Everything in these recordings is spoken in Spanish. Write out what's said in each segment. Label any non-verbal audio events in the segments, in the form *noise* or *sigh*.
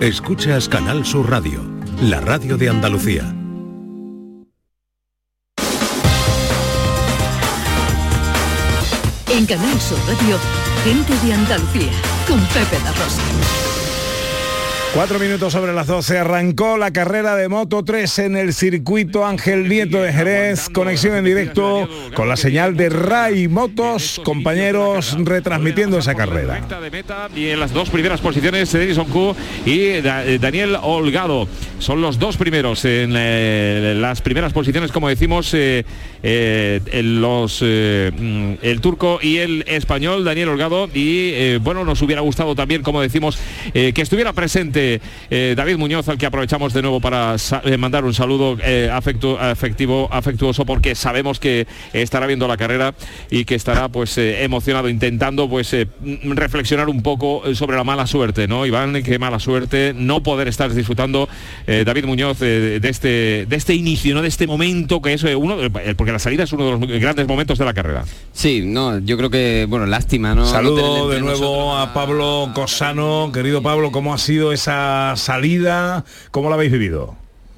Escuchas Canal Sur Radio, la radio de Andalucía. En Canal Sur Radio, gente de Andalucía, con Pepe La Rosa. Cuatro minutos sobre las 12 arrancó la carrera de Moto 3 en el circuito Ángel Nieto de Jerez, conexión en directo con la señal de Ray Motos, compañeros retransmitiendo esa carrera. Y en las dos primeras posiciones Edison Q y Daniel Holgado. Son los dos primeros en eh, las primeras posiciones, como decimos, eh, eh, los, mm, el turco y el español, Daniel Holgado. Y bueno, nos hubiera gustado también, como decimos, que estuviera presente eh, David Muñoz, al que aprovechamos de nuevo para eh, mandar un saludo eh, afectivo, afectuoso, porque sabemos que estará viendo la carrera y que estará pues emocionado, intentando pues reflexionar un poco sobre la mala suerte, ¿no? Iván, qué mala suerte no poder estar disfrutando David Muñoz de, este, de este inicio, ¿no? De este momento que es uno, porque la salida es uno de los grandes momentos de la carrera. Sí, no, yo creo que, bueno, lástima, ¿no? Saludo de nuevo a Pablo Cosano. Querido Pablo, ¿cómo ha sido esa salida, ¿cómo la habéis vivido?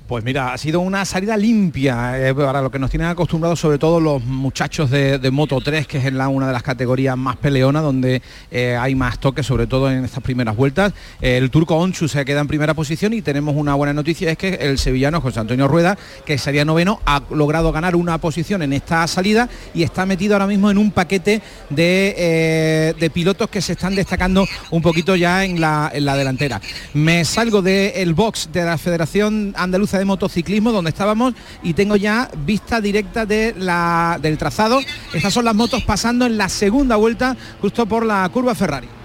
Pues mira, ha sido una salida limpia eh, para lo que nos tienen acostumbrados sobre todo los muchachos de, Moto 3, que es la, una de las categorías más peleonas, donde eh, hay más toques, sobre todo en estas primeras vueltas. el turco Onchu se queda en primera posición y tenemos una buena noticia, es que el sevillano José Antonio Rueda, que sería noveno, ha logrado ganar una posición en esta salida y está metido ahora mismo en un paquete de, eh, pilotos que se están destacando un poquito ya en la, en la delantera. Me salgo del box de la Federación Andaluza de motociclismo donde estábamos y tengo ya vista directa de la, del trazado. Estas son las motos pasando en la segunda vuelta justo por la curva Ferrari.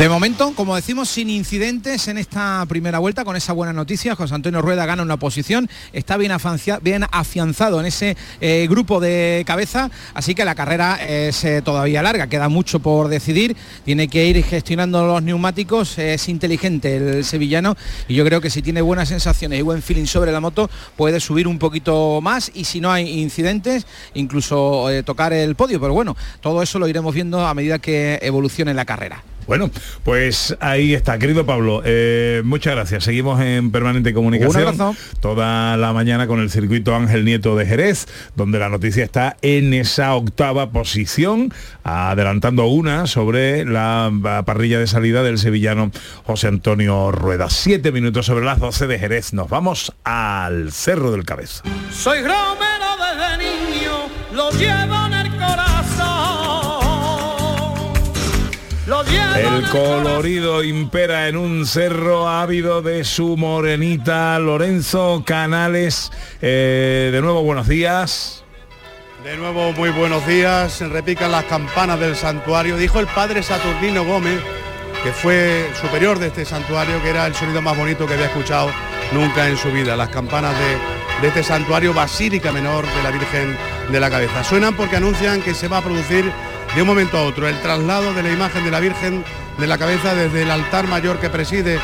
De momento, como decimos, sin incidentes en esta primera vuelta, con esa buena noticia, José Antonio Rueda gana una posición, está bien, afianzado en ese eh, grupo de cabeza, así que la carrera es eh, todavía larga, queda mucho por decidir, tiene que ir gestionando los neumáticos, es inteligente el sevillano y yo creo que si tiene buenas sensaciones y buen feeling sobre la moto, puede subir un poquito más y si no hay incidentes, incluso eh, tocar el podio, pero bueno, todo eso lo iremos viendo a medida que evolucione la carrera. Bueno, pues ahí está, querido Pablo. Eh, muchas gracias. Seguimos en permanente comunicación toda la mañana con el circuito Ángel Nieto de Jerez, donde la noticia está en esa octava posición, adelantando una sobre la parrilla de salida del sevillano José Antonio Rueda. Siete minutos sobre las 12 de Jerez. Nos vamos al Cerro del Cabeza. Soy romero desde niño, lo llevo en el corazón el colorido impera en un cerro ávido de su morenita Lorenzo Canales. Eh, de nuevo, buenos días. De nuevo, muy buenos días. Se repican las campanas del santuario. Dijo el padre Saturnino Gómez, que fue superior de este santuario, que era el sonido más bonito que había escuchado nunca en su vida. Las campanas de, de este santuario Basílica Menor de la Virgen de la Cabeza. Suenan porque anuncian que se va a producir de un momento a otro el traslado de la imagen de la Virgen de la Cabeza desde el altar mayor que preside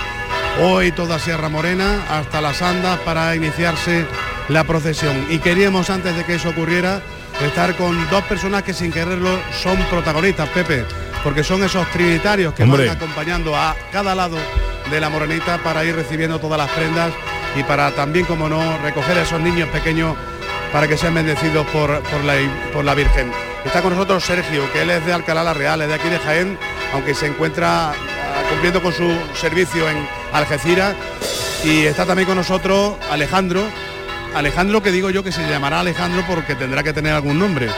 hoy toda Sierra Morena hasta las andas para iniciarse la procesión. Y queríamos antes de que eso ocurriera estar con dos personas que sin quererlo son protagonistas, Pepe, porque son esos trinitarios que van acompañando a cada lado de la morenita para ir recibiendo todas las prendas y para también, como no, recoger a esos niños pequeños para que sean bendecidos por, la, por la Virgen. Está con nosotros Sergio, que él es de Alcalá la Real, es de aquí de Jaén, aunque se encuentra ah, cumpliendo con su servicio en Algeciras. Y está también con nosotros Alejandro. Alejandro que digo yo que se llamará Alejandro porque tendrá que tener algún nombre.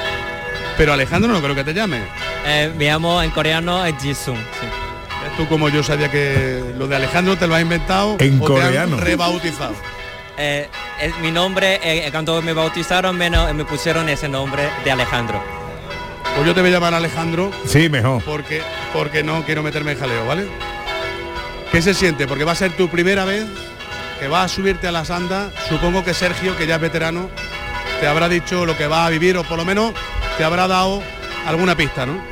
Pero Alejandro no creo que te llame. Eh, me llamo en coreano Jisung. Tú como yo sabía que lo de Alejandro te lo ha inventado en coreano. rebautizado. *laughs* Eh, mi nombre, eh, cuando me bautizaron me, me pusieron ese nombre de Alejandro. Pues yo te voy a llamar Alejandro. Sí, mejor. Porque, porque no quiero meterme en jaleo, ¿vale? ¿Qué se siente? Porque va a ser tu primera vez que vas a subirte a las andas. Supongo que Sergio, que ya es veterano, te habrá dicho lo que va a vivir o por lo menos te habrá dado alguna pista, ¿no?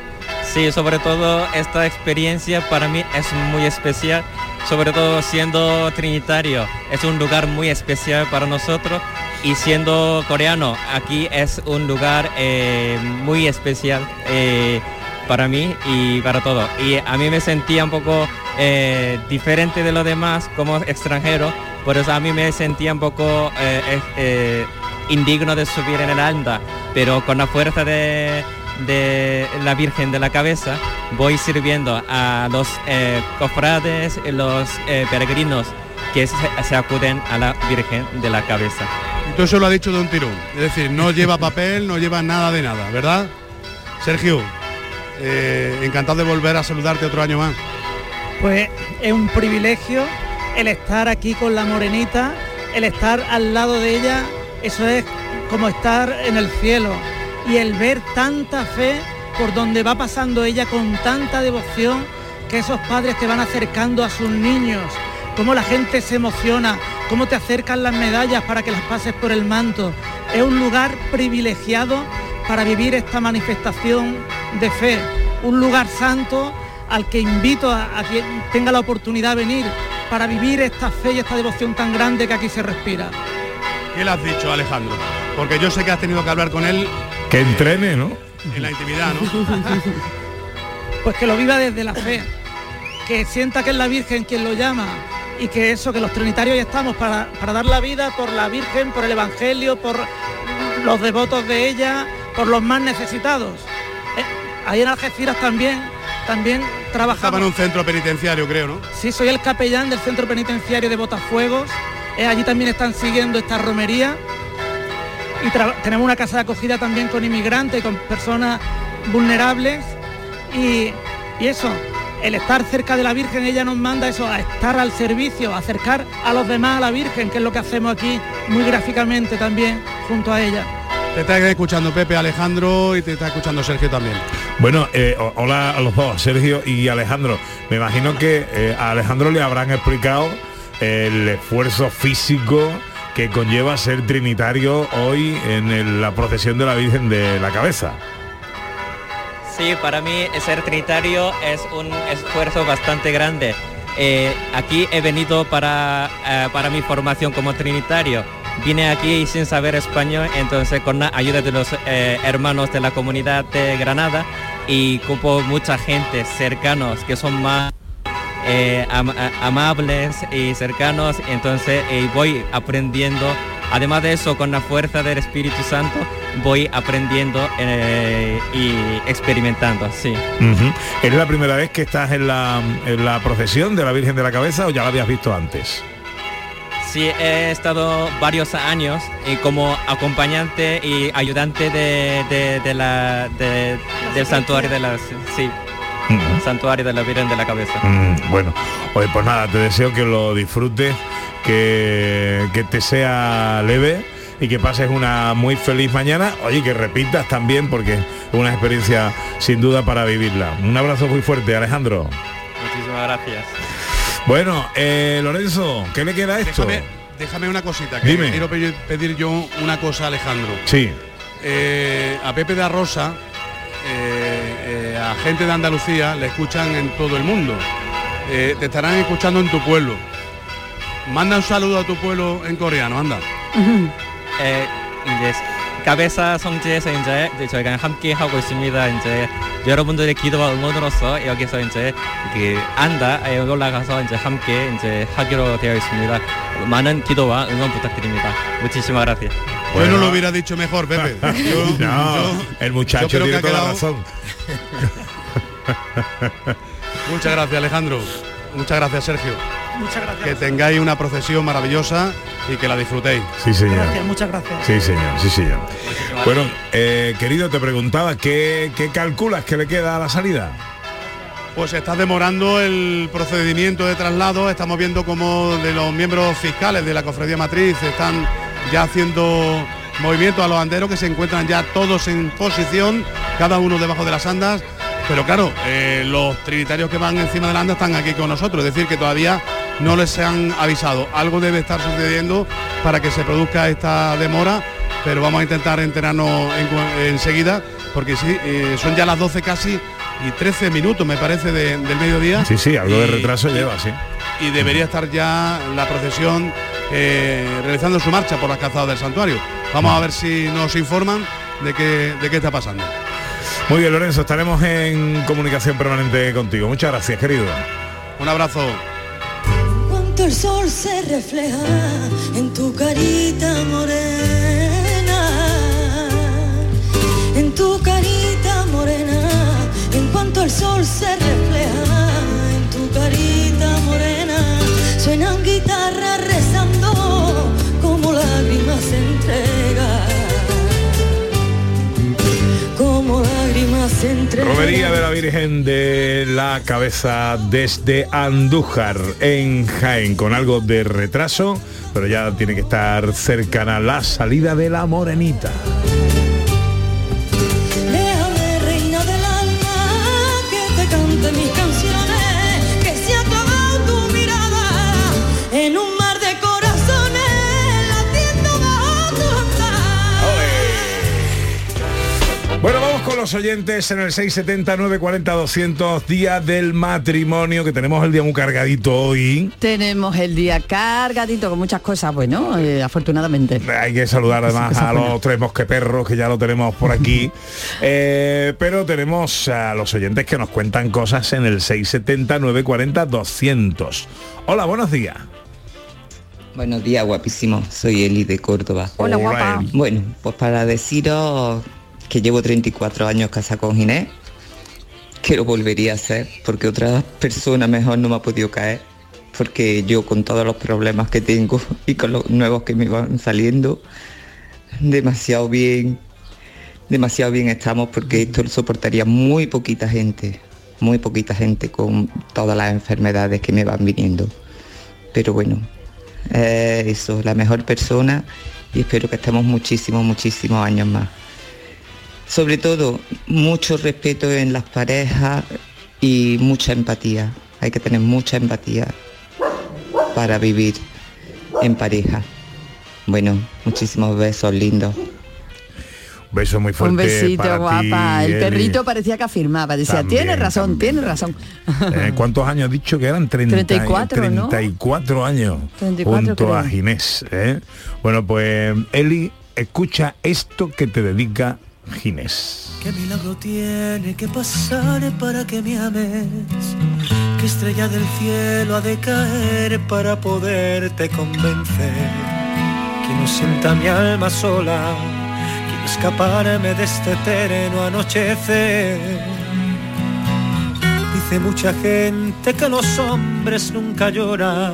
Sí, sobre todo esta experiencia para mí es muy especial, sobre todo siendo trinitario. Es un lugar muy especial para nosotros y siendo coreano, aquí es un lugar eh, muy especial eh, para mí y para todo. Y a mí me sentía un poco eh, diferente de los demás como extranjero, por eso a mí me sentía un poco indigno de subir en el anda, pero con la fuerza de, de la Virgen de la Cabeza voy sirviendo a los cofrades, los peregrinos que se acuden a la Virgen de la Cabeza. Entonces eso lo ha dicho Don Tirón. Es decir, no lleva papel, no lleva nada de nada, ¿verdad? Sergio, eh, encantado de volver a saludarte otro año más. Pues es un privilegio el estar aquí con la morenita, el estar al lado de ella, eso es como estar en el cielo. Y el ver tanta fe por donde va pasando ella con tanta devoción, que esos padres te van acercando a sus niños, cómo la gente se emociona, cómo te acercan las medallas para que las pases por el manto. Es un lugar privilegiado para vivir esta manifestación de fe, un lugar santo al que invito a, a quien tenga la oportunidad de venir para vivir esta fe y esta devoción tan grande que aquí se respira. ¿Qué le has dicho, Alejandro? Porque yo sé que has tenido que hablar con él Que entrene, ¿no? en la intimidad, ¿no? *laughs* Pues que lo viva desde la fe, que sienta que es la Virgen quien lo llama y que eso, que los trinitarios ya estamos para, para dar la vida por la Virgen, por el Evangelio, por los devotos de ella, por los más necesitados. Eh, ahí en Algeciras también, también Estaba trabajamos. en un centro penitenciario, creo, ¿no? Sí, soy el capellán del centro penitenciario de Botafuegos. Eh, allí también están siguiendo esta romería. Y tenemos una casa de acogida también con inmigrantes, con personas vulnerables. Y, y eso, el estar cerca de la Virgen, ella nos manda eso, a estar al servicio, a acercar a los demás a la Virgen, que es lo que hacemos aquí muy gráficamente también junto a ella. Te está escuchando Pepe, Alejandro y te está escuchando Sergio también. Bueno, eh, hola a los dos, Sergio y Alejandro. Me imagino que eh, a Alejandro le habrán explicado el esfuerzo físico que conlleva ser trinitario hoy en el- la procesión de la Virgen de la Cabeza. Sí, para mí ser trinitario es un esfuerzo bastante grande. Eh, aquí he venido para, eh, para mi formación como trinitario. Vine aquí sin saber español, entonces con la ayuda de los eh, hermanos de la comunidad de Granada y como mucha gente cercanos que son más amables y cercanos, entonces voy aprendiendo. Además de eso, con la fuerza del Espíritu Santo, voy aprendiendo eh, y experimentando, sí. Ujú. ¿Es la primera vez que estás en la, en la procesión de la Virgen de la Cabeza o ya la habías visto antes? Sí, he estado varios años y como acompañante y ayudante de, de- de la, de- del santuario de la... Sí, santuario de la Virgen de la Cabeza. Mm, bueno, oye, pues nada, te deseo que lo disfrutes, que, que te sea leve y que pases una muy feliz mañana. Oye, que repitas también porque es una experiencia sin duda para vivirla. Un abrazo muy fuerte, Alejandro. Muchísimas gracias. Bueno, eh, Lorenzo, ¿qué le queda a esto? Déjame, déjame una cosita, que Dime. quiero pedir, pedir yo una cosa a Alejandro. Sí, Eh, a Pepe de Rosa, eh, eh, a gente de Andalucía, le escuchan en todo el mundo. Eh, te estarán escuchando en tu pueblo. Manda un saludo a tu pueblo en coreano, anda. 에, *laughs* 이제 가베사 성지에서 이제 이제 저희가 함께 하고 있습니다. 이제 여러분들의 기도와 응원으로서 여기서 이제 그 안다에 올라가서 이제 함께 이제 하기로 되어 있습니다. 많은 기도와 응원 부탁드립니다. Muchísimas gracias. Yo no lo hubiera dicho mejor, Pepe. Yo- *laughs* no, yo- el muchacho yo creo tiene que ha toda la quedado- razón. *laughs* Muchas gracias, Alejandro. Muchas gracias, Sergio. Muchas gracias. Que tengáis una procesión maravillosa y que la disfrutéis. Sí, señor. Gracias, muchas gracias. Sí, señor, sí, señor. Bueno, eh, querido, te preguntaba, ¿qué, ¿qué calculas que le queda a la salida? Pues se está demorando el procedimiento de traslado. Estamos viendo como de los miembros fiscales de la cofradía matriz están ya haciendo movimientos a los anderos que se encuentran ya todos en posición, cada uno debajo de las andas. Pero claro, eh, los trinitarios que van encima de la anda están aquí con nosotros, es decir, que todavía no les han avisado. Algo debe estar sucediendo para que se produzca esta demora, pero vamos a intentar enterarnos en enseguida, porque sí, eh, son ya las 12 casi y 13 minutos, me parece, de- del mediodía. Sí, sí, algo de Y- retraso lleva, sí. y debería estar ya la procesión eh, realizando su marcha por las calzadas del santuario. Vamos a ver si nos informan de qué, de qué está pasando. Muy bien, Lorenzo, estaremos en comunicación permanente contigo. Muchas gracias, querido. Un abrazo. Cuánto el sol se refleja en tu carita morena, en tu carita morena, en cuanto el sol se refleja en tu carita morena, suenan Romería de la Virgen de la Cabeza desde Andújar en Jaén, con algo de retraso, pero ya tiene que estar cercana la salida de la Morenita. Los oyentes en el 670 940 200 día del matrimonio, que tenemos el día muy cargadito hoy. Tenemos el día cargadito con muchas cosas, bueno, eh, afortunadamente. Hay que saludar además a buenas. los tres mosqueperros que ya lo tenemos por aquí. *laughs* Eh, pero tenemos a los oyentes que nos cuentan cosas en el 670 940 200. Hola, buenos días. Buenos días, guapísimo. Soy Eli de Córdoba. Hola, guapa. Bueno, pues para deciros que llevo 34 años casada con Ginés, que lo volvería a hacer, porque otra persona mejor no me ha podido caer, porque yo con todos los problemas que tengo *laughs* y con los nuevos que me van saliendo, demasiado bien, demasiado bien estamos, porque esto lo soportaría muy poquita gente, muy poquita gente con todas las enfermedades que me van viniendo. Pero bueno, eh, eso, la mejor persona y espero que estemos muchísimos, muchísimos años más. Sobre todo, mucho respeto en las parejas y mucha empatía. Hay que tener mucha empatía para vivir en pareja. Bueno, muchísimos besos lindos. Un beso muy fuerte. Un besito, para ti, guapa. el Eli. perrito parecía que afirmaba. Decía, También, tienes razón, tienes razón. Eh, ¿Cuántos años has dicho que eran? 30, 34, ¿no? 34 años 34 junto creo. a Ginés. ¿eh? Bueno, pues Eli, escucha esto que te dedica Ginés. ¿Qué milagro tiene que pasar para que me ames? ¿Qué estrella del cielo ha de caer para poderte convencer? Que no sienta mi alma sola, quiero escaparme de este eterno anochecer. Dice mucha gente que los hombres nunca lloran,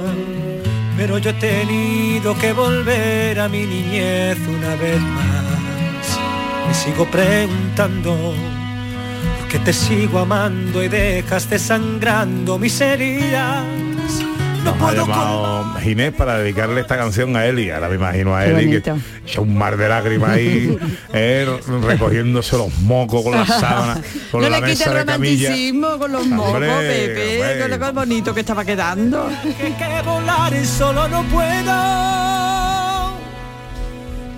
pero yo he tenido que volver a mi niñez una vez más. Me sigo preguntando por qué te sigo amando y dejaste sangrando mis heridas. No Nos ha puedo llamado Ginés para dedicarle esta canción a Eli. Ahora me imagino a Eli que echa un mar de lágrimas ahí, *laughs* eh, recogiéndose los mocos con la sábana, con no la le quite mesa el de camilla. romanticismo con los mocos, Hombre, Pepe, hombre. con lo bonito que estaba quedando. que, que volar y solo no puedo.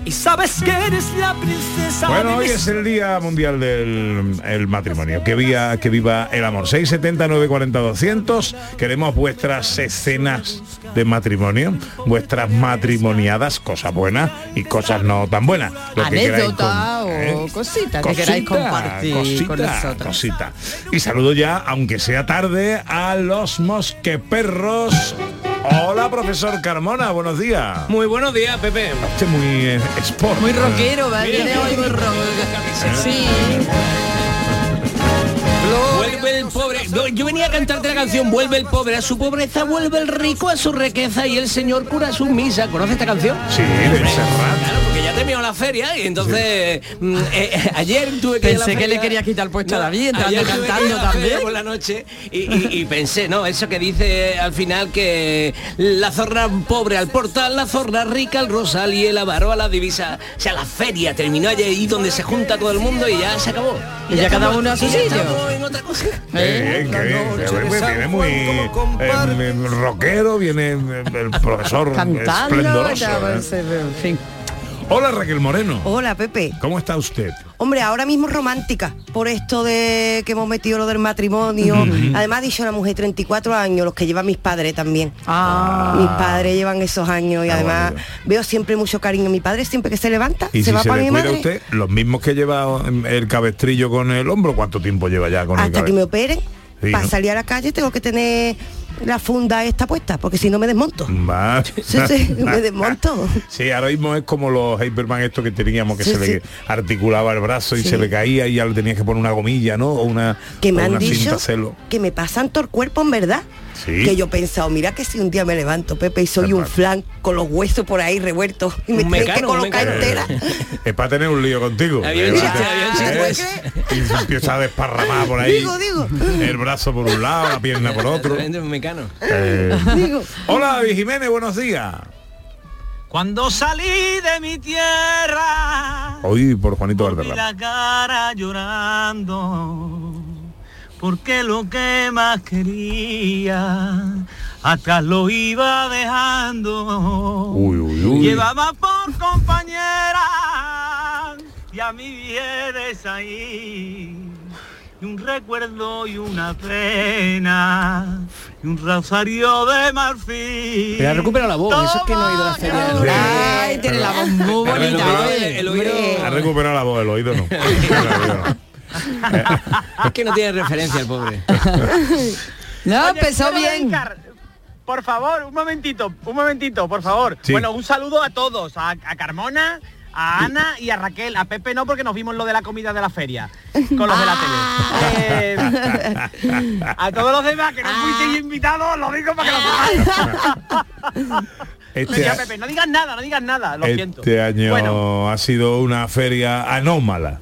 Y sabes que eres la princesa Bueno, hoy es el Día Mundial del el Matrimonio. Que viva, que viva el amor. 670 940 200. Queremos vuestras escenas de matrimonio, vuestras matrimoniadas, cosas buenas y cosas no tan buenas. Lo que queráis o ¿eh? cositas que queráis compartir cosita, con nosotros. cosita. Y saludo ya, aunque sea tarde, a los mosqueperros. Hola, profesor Carmona, buenos días. Muy buenos días, Pepe. Usted muy eh, sport. Muy rockero, ¿vale? Mira, Viene hoy muy rockero. Sí. Vuelve el pobre. No, yo venía a cantarte la canción Vuelve el pobre a su pobreza, vuelve el rico a su riqueza y el señor cura a su misa. ¿Conoces esta canción? Sí, de Serrat. Claro, terminó la feria y entonces mm, eh, eh, ayer tuve que ir a la Pensé que feria- le quería quitar el puesto a David, entrando cantando también. por la noche y, y- y pensé, no, eso que dice al final que la zorra pobre al portal, la zorra rica al rosal y el avaro a la divisa. O sea, la feria terminó ayer ahí donde se junta todo el mundo y ya se acabó. Y ya cada uno a su y sitio. en otra cosa. Viene muy eh, rockero, viene el profesor Cantando, esplendoroso. ya, ¿eh? pues, en fin. Hola Raquel Moreno. Hola Pepe. ¿Cómo está usted? Hombre, ahora mismo romántica, por esto de que hemos metido lo del matrimonio. Además, dicho la mujer 34 años, los que llevan mis padres también. Ah. Mis padres llevan esos años y Ah, además veo siempre mucho cariño. Mi padre siempre que se levanta, Y se si va se para le mi cuida madre usted, los mismos que lleva el cabestrillo con el hombro, ¿cuánto tiempo lleva ya con el hasta que me operen. Sí, para ¿no? salir a la calle tengo que tener la funda esta puesta, porque si no me desmonto. Va. *laughs* Sí, sí, me desmonto. Sí, ahora mismo es como los Hyperman estos que teníamos que Sí, se le articulaba el brazo y Sí. se le caía y ya le tenías que poner una gomilla, ¿no? O una, Que me o han una dicho cinta celo. que me pasan todo el cuerpo en verdad. Sí. Que yo he pensado, mira que si un día me levanto, Pepe, y soy un flan con los huesos por ahí revueltos y me tienen que colocar entera. Es para tener un lío contigo. Pues. Y se empieza a desparramar por ahí. Digo, digo. El brazo por un lado, la pierna por otro. Mecano. Eh, Digo. Hola David Jiménez, buenos días. Cuando salí de mi tierra, Hoy por Juanito Valderrama. la cara llorando, porque lo que más quería, atrás lo iba dejando. Uy, uy, uy. Llevaba por compañera y a mi vienes ahí. Y un recuerdo y una pena y un rosario de marfil. Pero ha recuperado la voz, eso es que no ha ido a la feria. Sí. Ay, tiene la voz muy Ha bonita. recuperado- oye. el oído- Ha recuperado la voz, el oído no. *laughs* *laughs* Es que no tiene referencia el pobre. No, Oye, empezó bien. dedicar, por favor, un momentito, un momentito, por favor. Sí. Bueno, un saludo a todos, a, a Carmona, a Ana y a Raquel. A Pepe no, porque nos vimos lo de la comida de la feria, con los de la tele. Eh, a todos los demás que no fuisteis invitados, lo digo para que lo sepáis. Este, Mira, Pepe, no digas nada, no digas nada, lo siento. este año Bueno, ha sido una feria anómala.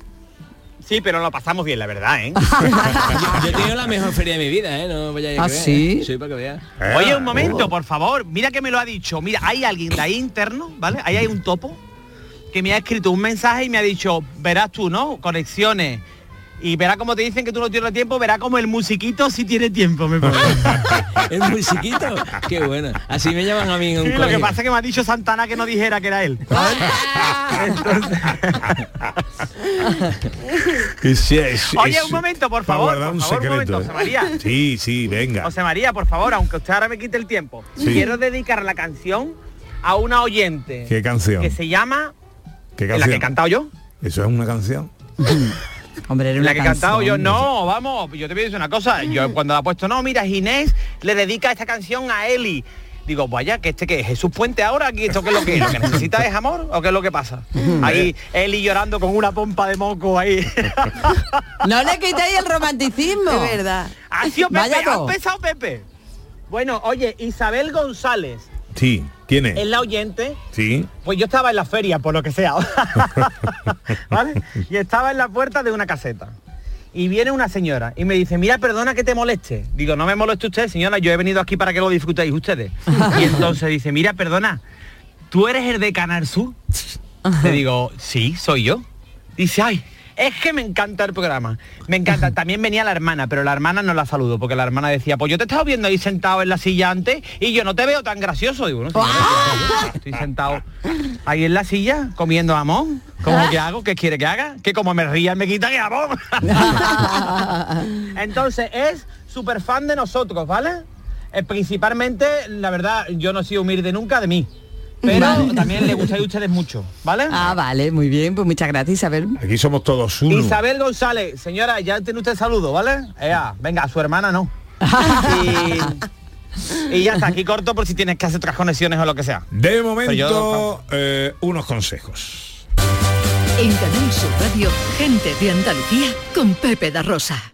Sí, pero lo pasamos bien, la verdad, ¿eh? Yo he tenido la mejor feria de mi vida, ¿eh? No vaya a ¿Ah, creer, sí? ¿eh? Sí, para que veas. Oye, un momento, por favor. Mira que me lo ha dicho. Mira, hay alguien de ahí interno, ¿vale? Ahí hay un topo que me ha escrito un mensaje y me ha dicho, verás tú, ¿no? Conexiones. Y verá como te dicen que tú no tienes tiempo, verá como el musiquito sí tiene tiempo, me pone. *laughs* El musiquito. Qué bueno. Así me llaman a mí en un Sí, lo que pasa es que me ha dicho Santana que no dijera que era él. ¿sabes? Entonces- *laughs* *laughs* sí, Oye, un momento, por favor, por un favor, un secreto. momento, José María. Sí, sí, venga. José María, por favor, aunque usted ahora me quite el tiempo, Sí. quiero dedicar la canción a una oyente ¿Qué canción? que se llama ¿Qué la que he canción? cantado yo. ¿Eso es una canción? Hombre, era La una que he cantado yo, no, vamos, yo te voy a decir una cosa, yo cuando la he puesto, no, mira, Ginés le dedica esta canción a Eli. Digo, vaya, que este que es Jesús Puente ahora, aquí esto que es lo que, lo que necesita es amor o qué es lo que pasa. Ahí Eli llorando con una pompa de moco ahí. *laughs* No le quitéis el romanticismo. De verdad. ha sido Pepe, Vaya ha empezado Pepe. Bueno, oye, Isabel González, Sí. ¿Quién es? es la oyente, Sí. pues yo estaba en la feria, por lo que sea. *laughs* ¿Vale? Y estaba en la puerta de una caseta. Y viene una señora y me dice, mira, perdona que te moleste. Digo, no me moleste usted, señora, yo he venido aquí para que lo disfrutéis ustedes. y *laughs* entonces dice, mira, perdona, ¿tú eres el de Canal Sur? Le digo, sí, soy yo. Dice, ay, es que me encanta el programa. Me encanta. *laughs* También venía la hermana, pero la hermana no la saludo, porque la hermana decía, pues yo te estaba viendo ahí sentado en la silla antes y yo no te veo tan gracioso. Digo, no, señora, estoy- estoy sentado ahí en la silla comiendo jamón. ¿Cómo que hago? ¿Qué quiere que haga? Que como me ría me quita que jamón. *laughs* Entonces es súper fan de nosotros, ¿vale? Eh, principalmente, la verdad, yo no he sido humilde nunca de mí. Pero Vale. también le gustáis a ustedes mucho, ¿vale? Ah, vale, muy bien, pues muchas gracias, Isabel. Aquí somos todos uno. Isabel González, señora, ya tiene usted saludo, ¿vale? Ea, venga, a su hermana no. *laughs* y, y ya está, aquí corto por si tienes que hacer otras conexiones o lo que sea. De momento, yo- eh, unos consejos. En Canal Sur Radio, gente de Andalucía con Pepe da Rosa.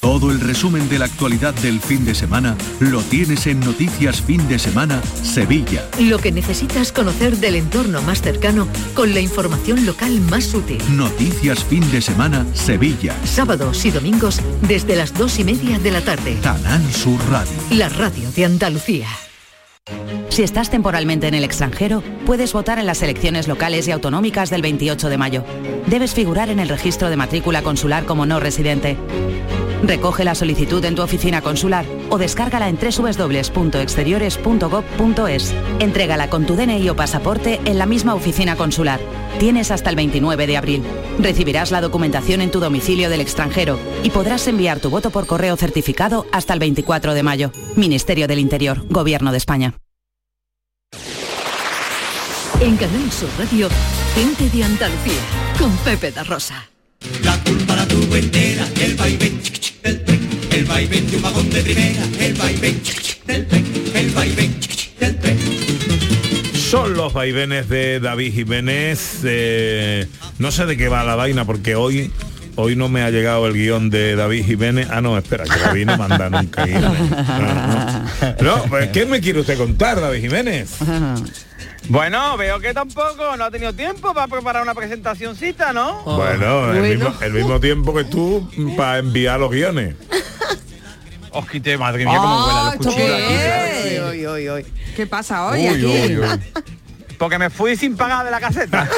Todo el resumen de la actualidad del fin de semana lo tienes en Noticias Fin de Semana Sevilla. Lo que necesitas conocer del entorno más cercano con la información local más útil. Noticias Fin de Semana Sevilla. Sábados y domingos desde las dos y media de la tarde. Canal Sur Radio. La radio de Andalucía. Si estás temporalmente en el extranjero, puedes votar en las elecciones locales y autonómicas del 28 de mayo. Debes figurar en el registro de matrícula consular como no residente. Recoge la solicitud en tu oficina consular o descárgala en www.exteriores.gov.es. Entrégala con tu DNI o pasaporte en la misma oficina consular. Tienes hasta el 29 de abril. Recibirás la documentación en tu domicilio del extranjero y podrás enviar tu voto por correo certificado hasta el 24 de mayo. Ministerio del Interior, Gobierno de España. En Canal Sur Radio, gente de Andalucía, con Pepe da Rosa. El vaivén del tren, el vaivén de un vagón de primera, el vaivén del tren, el vaivén del tren. Son los vaivenes de David Jiménez. eh, no sé de qué va la vaina porque hoy hoy no me ha llegado el guion de David Jiménez. Ah, no, espera, que David no manda nunca guiones. *laughs* No, no, pues, ¿qué me quiere usted contar, David Jiménez? *laughs* Bueno, veo que tampoco no ha tenido tiempo para preparar una presentacioncita, ¿no? Bueno, el mismo, el mismo tiempo que tú para enviar los guiones. *laughs* Os quité, madre mía, cómo los cuchillos aquí. Ay. ¿Qué pasa hoy Uy, aquí? *laughs* Porque me fui sin pagar de la caseta.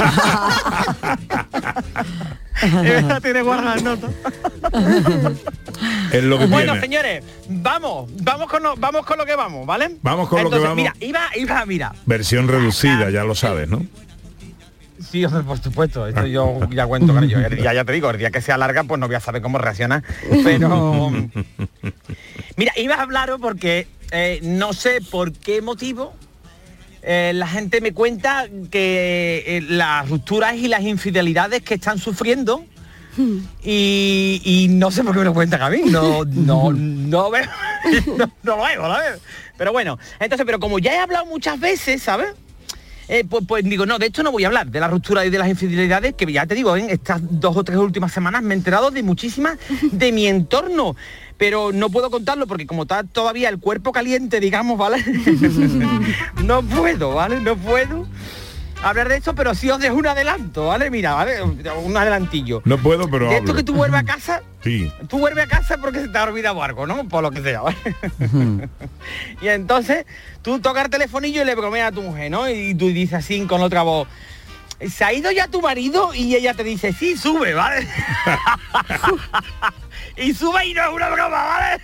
*laughs* la tiene guardada en nota. *laughs* Es lo que Bueno, señores, vamos, vamos con, lo, vamos con lo que vamos, ¿vale? Vamos con lo que vamos. Mira, iba, iba, mira. Versión reducida, ya lo sabes, ¿no? Sí, por supuesto, esto yo ya cuento con ello. Ya, ya te digo, el día que sea larga, pues no voy a saber cómo reaccionar. Pero. *laughs* Mira, iba a hablaros porque eh, no sé por qué motivo eh, la gente me cuenta que eh, las rupturas y las infidelidades que están sufriendo y, no sé por qué me lo cuentan a mí, no, no, no veo, *laughs* no, no lo ¿sabes? Pero bueno, entonces, pero como ya he hablado muchas veces, ¿sabes? Eh, pues, pues digo, no, de esto no voy a hablar, de la ruptura y de las infidelidades, que ya te digo, en estas dos o tres últimas semanas me he enterado de muchísimas de mi entorno. Pero no puedo contarlo porque como está todavía el cuerpo caliente, digamos, ¿vale? *laughs* no puedo, ¿vale? No puedo hablar de esto, pero sí os dejo un adelanto, ¿vale? Mira, ¿vale? Un adelantillo. No puedo, pero De esto hablo. que tú vuelves a casa, *laughs* Sí. tú vuelves a casa porque se te ha olvidado algo, ¿no? Por lo que sea, ¿vale? *laughs* y entonces tú tocas el telefonillo y le bromeas a tu mujer, ¿no? Y tú dices así con otra voz, ¿se ha ido ya tu marido? Y ella te dice, sí, sube, ¿vale? Y sube y no es una broma, ¿vale?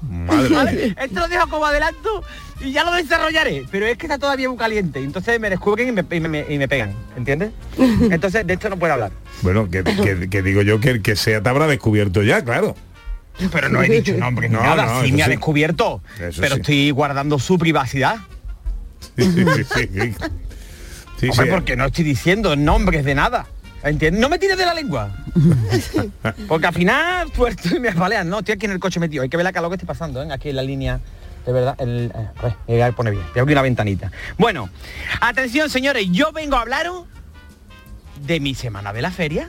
*laughs* ¿Vale? Esto lo dejo como adelanto y ya lo desarrollaré, pero es que está todavía muy caliente, entonces me descubren y me, y me- y me pegan, ¿entiendes? *laughs* Entonces de esto no puedo hablar. Bueno, que, que- que digo yo que el que sea te habrá descubierto ya, claro. Pero no he dicho nombre *laughs* No, nada, no, sí me ha descubierto, Eso pero sí. estoy guardando su privacidad. Sí, sí, sí, sí. Sí, Hombre, sí. porque no estoy diciendo nombres de nada. ¿Entiendes? No me tires de la lengua. *laughs* Porque al final tuerto y me balean. No, estoy aquí en el coche metido. Hay que ver la calor que esté pasando, ¿eh? Aquí en la línea. De verdad, el, eh, a ver, a poner bien. Voy a abrir la ventanita. Bueno, atención, señores. Yo vengo a hablaros de mi semana de la feria.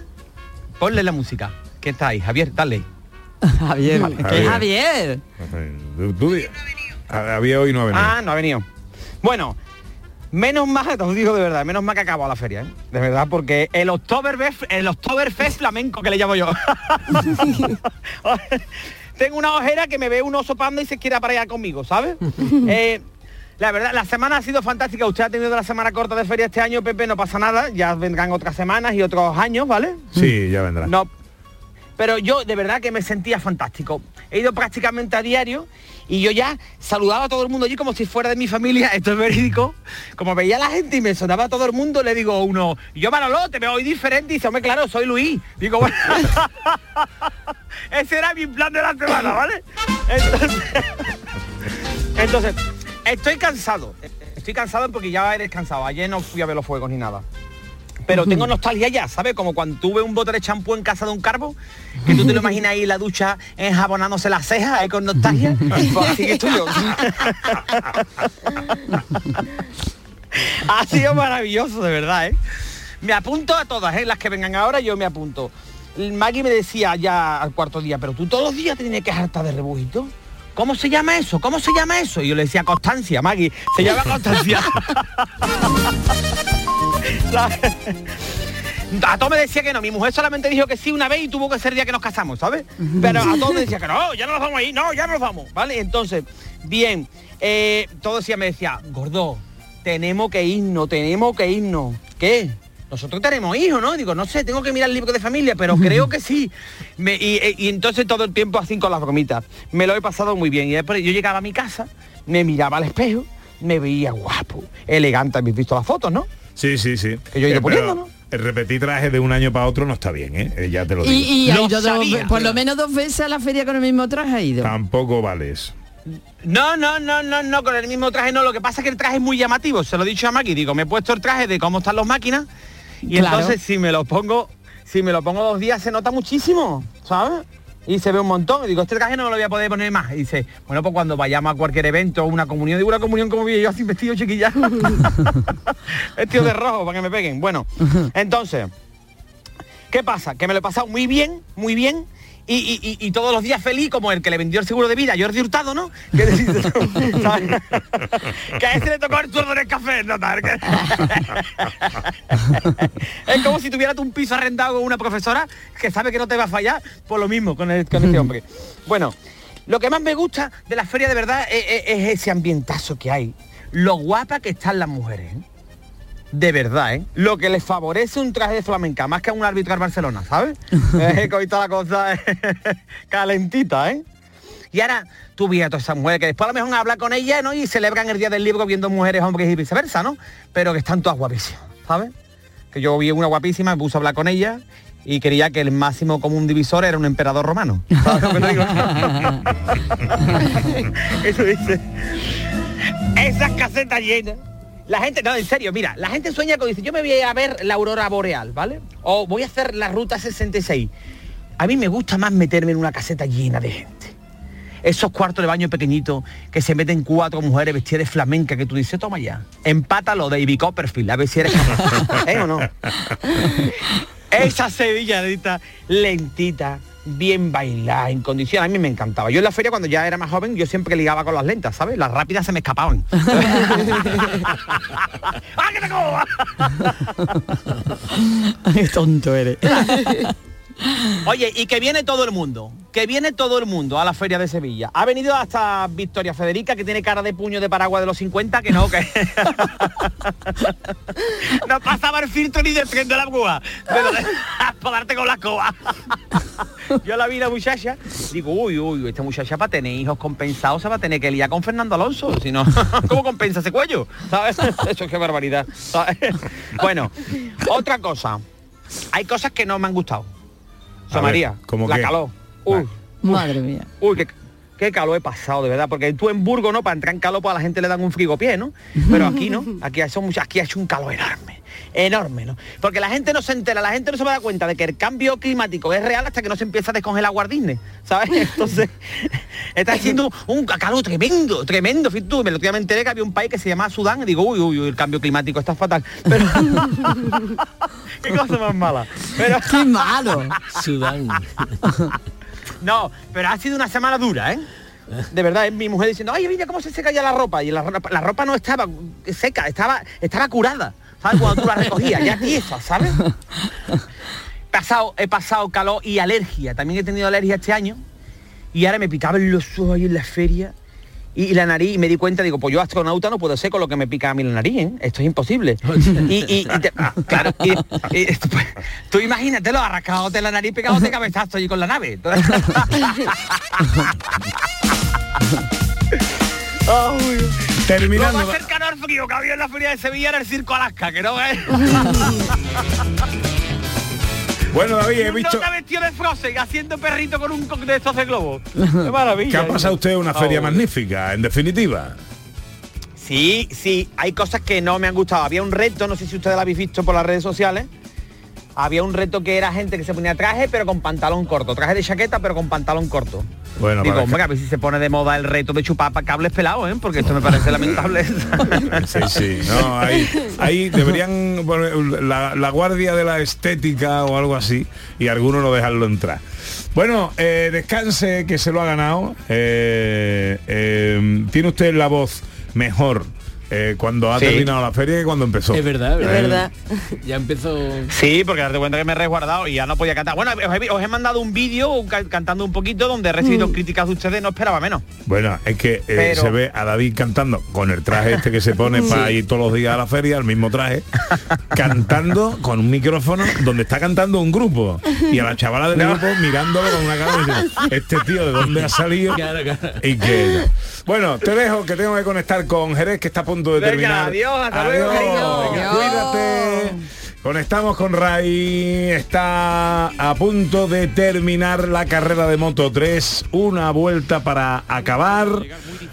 Ponle la música. ¿Qué está ahí? Javier, dale. *laughs* Javier. Javier. Javier. Tú- tú di- Ah, Había hoy no ha venido. Ah, no ha venido. Bueno, Menos mal, te os digo de verdad, menos mal que acabó la feria, ¿eh? de verdad, porque el Oktoberfest, el Oktoberfest flamenco que le llamo yo. *laughs* Tengo una ojera que me ve un oso panda y se quiere aparear conmigo, ¿sabes? *laughs* Eh, la verdad, la semana ha sido fantástica. Usted ha tenido la semana corta de feria este año, Pepe, no pasa nada. Ya vendrán otras semanas y otros años, ¿vale? Sí, ya vendrá. No. Pero yo de verdad que me sentía fantástico. He ido prácticamente a diario y yo ya saludaba a todo el mundo allí como si fuera de mi familia, *laughs* esto es verídico. Como veía a la gente y me sonaba a todo el mundo, le digo a uno, yo Manolo, te veo hoy diferente y dice, hombre, claro, soy Luis. Digo, bueno, *laughs* ese era mi plan de la semana, ¿vale? Entonces, *laughs* entonces, estoy cansado. Estoy cansado porque ya he descansado. Ayer no fui a ver los fuegos ni nada. Pero tengo nostalgia ya, ¿sabes? Como cuando tuve un bote de champú en casa de un carbo, que tú te lo *laughs* imaginas ahí en la ducha enjabonándose las cejas ahí con nostalgia. Pues así que estoy yo. *laughs* ha sido maravilloso, de verdad, ¿eh? Me apunto a todas, ¿eh? Las que vengan ahora, yo me apunto. Maggie me decía ya al cuarto día, pero tú todos los días te tienes que hartar de rebujito. ¿Cómo se llama eso? ¿Cómo se llama eso? Y yo le decía Constancia, Maggie. Se llama *laughs* Constancia. La- *laughs* A todo me decía que no, mi mujer solamente dijo que sí una vez y tuvo que ser el día que nos casamos, ¿sabes? Pero a todos *laughs* me decía que no, ya no nos vamos ahí, no, ya no nos vamos, ¿vale? Entonces, bien, eh, todo decía, me decía, gordo, tenemos que irnos, tenemos que irnos. ¿Qué? Nosotros tenemos hijos, ¿no? Digo, no sé, tengo que mirar el libro de familia, pero creo que sí. Me- y, eh, y entonces todo el tiempo así con las bromitas. Me lo he pasado muy bien. Y después yo llegaba a mi casa, me miraba al espejo, me veía guapo, elegante. Habéis visto las fotos, ¿no? Sí, sí, sí. Que yo he ido Eh, poniendo, pero El repetir traje de un año para otro no está bien, ¿eh? Eh, ya te lo digo. Y, y ha Lo ido dos sabía. por lo menos dos veces a la feria con el mismo traje ha ido. Tampoco vale eso. No, no, no, no, no, con el mismo traje no. Lo que pasa es que el traje es muy llamativo. Se lo he dicho a Maki. Digo, me he puesto el traje de cómo están las máquinas. Y Claro. entonces si me lo pongo, si me lo pongo dos días se nota muchísimo, ¿sabes? Y se ve un montón. Y digo, este traje no me lo voy a poder poner más. Y dice, bueno, pues cuando vayamos a cualquier evento o una comunión, digo una comunión como vi yo así vestido chiquilla. *laughs* vestido de rojo para que me peguen. Bueno, *laughs* entonces, ¿qué pasa? Que me lo he pasado muy bien, muy bien. Y, y- y- y todos los días feliz como el que le vendió el seguro de vida, Jordi Hurtado, ¿no? Que, *laughs* que a ese le tocó el turno en el café, ¿no? *laughs* es como si tuvieras un piso arrendado con una profesora que sabe que no te va a fallar, por lo mismo con, el- con este *laughs* hombre. Bueno, lo que más me gusta de la feria de verdad es, es- es ese ambientazo que hay. Lo guapa que están las mujeres. ¿eh? De verdad, ¿eh? Lo que les favorece un traje de flamenca, más que a un árbitro al Barcelona, ¿sabes? *laughs* eh, está la cosa eh, *laughs* calentita, ¿eh? Y ahora tú ves a todas esas mujeres que después a lo mejor hablar con ellas, ¿no? Y celebran el día del libro viendo mujeres, hombres y viceversa, ¿no? Pero que están todas guapísimas, ¿sabes? Que yo vi una guapísima, me puse a hablar con ella y quería que el máximo común divisor era un emperador romano. *laughs* ¿Sabes lo que te digo? Eso dice. Esas casetas llenas. La gente, no, en serio, mira, la gente sueña con, dice, yo me voy a ver la aurora boreal, ¿vale? O voy a hacer la ruta 66. A mí me gusta más meterme en una caseta llena de gente. Esos cuartos de baño pequeñitos que se meten cuatro mujeres vestidas de flamenca que tú dices, toma ya, empátalo David Copperfield, a ver si eres capaz". *laughs* ¿Eh o no? *laughs* Esa sevilladita lentita, bien bailada, en condición. A mí me encantaba. Yo en la feria cuando ya era más joven, yo siempre ligaba con las lentas, ¿sabes? Las rápidas se me escapaban. *laughs* *laughs* ¡Ah, que te! *laughs* Qué tonto eres. Oye, y que viene todo el mundo, que viene todo el mundo a la feria de Sevilla. Ha venido hasta Victoria Federica, que tiene cara de puño de paraguas de los 50, que no, que... *laughs* no pasaba el filtro ni de la grúa. Pero *laughs* para darte con la coba. Yo la vi la muchacha, digo, uy, uy, esta muchacha para tener hijos compensados se va a tener que liar con Fernando Alonso, si no, *laughs* ¿cómo compensa ese cuello? ¿Sabes? Eso es que barbaridad. ¿sabes? Bueno, otra cosa. Hay cosas que no me han gustado. A José ver, María, ¿cómo la qué? calor. Uy, Madre mía. uy, qué, qué calor he pasado, de verdad, porque tú en Burgos, ¿no? Para entrar en calor, pues a la gente le dan un frigopié, ¿no? Pero aquí no, *laughs* aquí, son muchas, aquí ha hecho un calor enorme, enorme, ¿no? Porque la gente no se entera, la gente no se va a dar cuenta de que el cambio climático es real hasta que no se empieza a descongelar Guardisne, ¿sabes? *laughs* Entonces, está haciendo un calor tremendo, tremendo. Fíjate tú, me lo me enteré que había un país que se llamaba Sudán y digo, uy, uy, uy, el cambio climático está fatal. Pero, *laughs* qué cosa más mala. Pero, Qué malo. Sudán. No, pero ha sido una semana dura, ¿eh? De verdad, es mi mujer diciendo, ay, mira cómo se seca ya la ropa. Y la, ropa- no estaba seca, estaba, estaba curada. ¿Sabes? Cuando tú la recogías, ya tiesa, ¿sabes? He pasado, he pasado calor y alergia. También he tenido alergia este año. Y ahora me picaban los ojos ahí en la feria. Y, la nariz, y me di cuenta, digo, pues yo astronauta no puedo ser con lo que me pica a mí la nariz, ¿eh? Esto es imposible. *laughs* y, y- y te- ah, claro, y- pues, tú imagínate los arrascados de la nariz pegados de cabezazo allí con la nave. *laughs* Terminando. Lo más cercano al frío que había en la feria de Sevilla era el circo Alaska, que no es. *laughs* Bueno, David, he visto... nota vestido de Frozen haciendo perrito con un de estos de globo. *laughs* Qué maravilla. Que ha pasado usted una feria Oh. magnífica, en definitiva. Sí, sí, hay cosas que no me han gustado. Había un reto, no sé si ustedes lo habéis visto por las redes sociales. Había un reto que era gente que se ponía traje pero con pantalón corto, traje de chaqueta pero con pantalón corto. Bueno, Digo, hombre, a ver si se pone de moda el reto de chupar pa- cables pelados, ¿eh? Porque esto me parece lamentable. *laughs* Sí, sí, no, ahí, ahí deberían poner la, la guardia de la estética o algo así y algunos no dejarlo entrar. Bueno, eh, descanse que se lo ha ganado. Eh, eh, Tiene usted la voz mejor eh, cuando ha Sí. terminado la feria que cuando empezó. Es verdad, es Eh, verdad. Ya empezó... Sí, porque date cuenta que me he resguardado y ya no podía cantar. Bueno, os he, os he mandado un vídeo ca- cantando un poquito donde he recibido críticas de ustedes, no esperaba menos. Bueno, es que eh, Pero- se ve a David cantando con el traje este que se pone *laughs* para ir todos los días a la feria, el mismo traje, *laughs* cantando con un micrófono donde está cantando un grupo. Y a la chavala del No. grupo mirándolo con una cara *laughs* este tío de dónde ha salido. Y que bueno, te dejo que tengo que conectar con Jerez que está a punto de Venga, terminar. adiós, hasta luego. Venga, Cuídate. Conectamos con Ray, está a punto de terminar la carrera de Moto 3, una vuelta para acabar.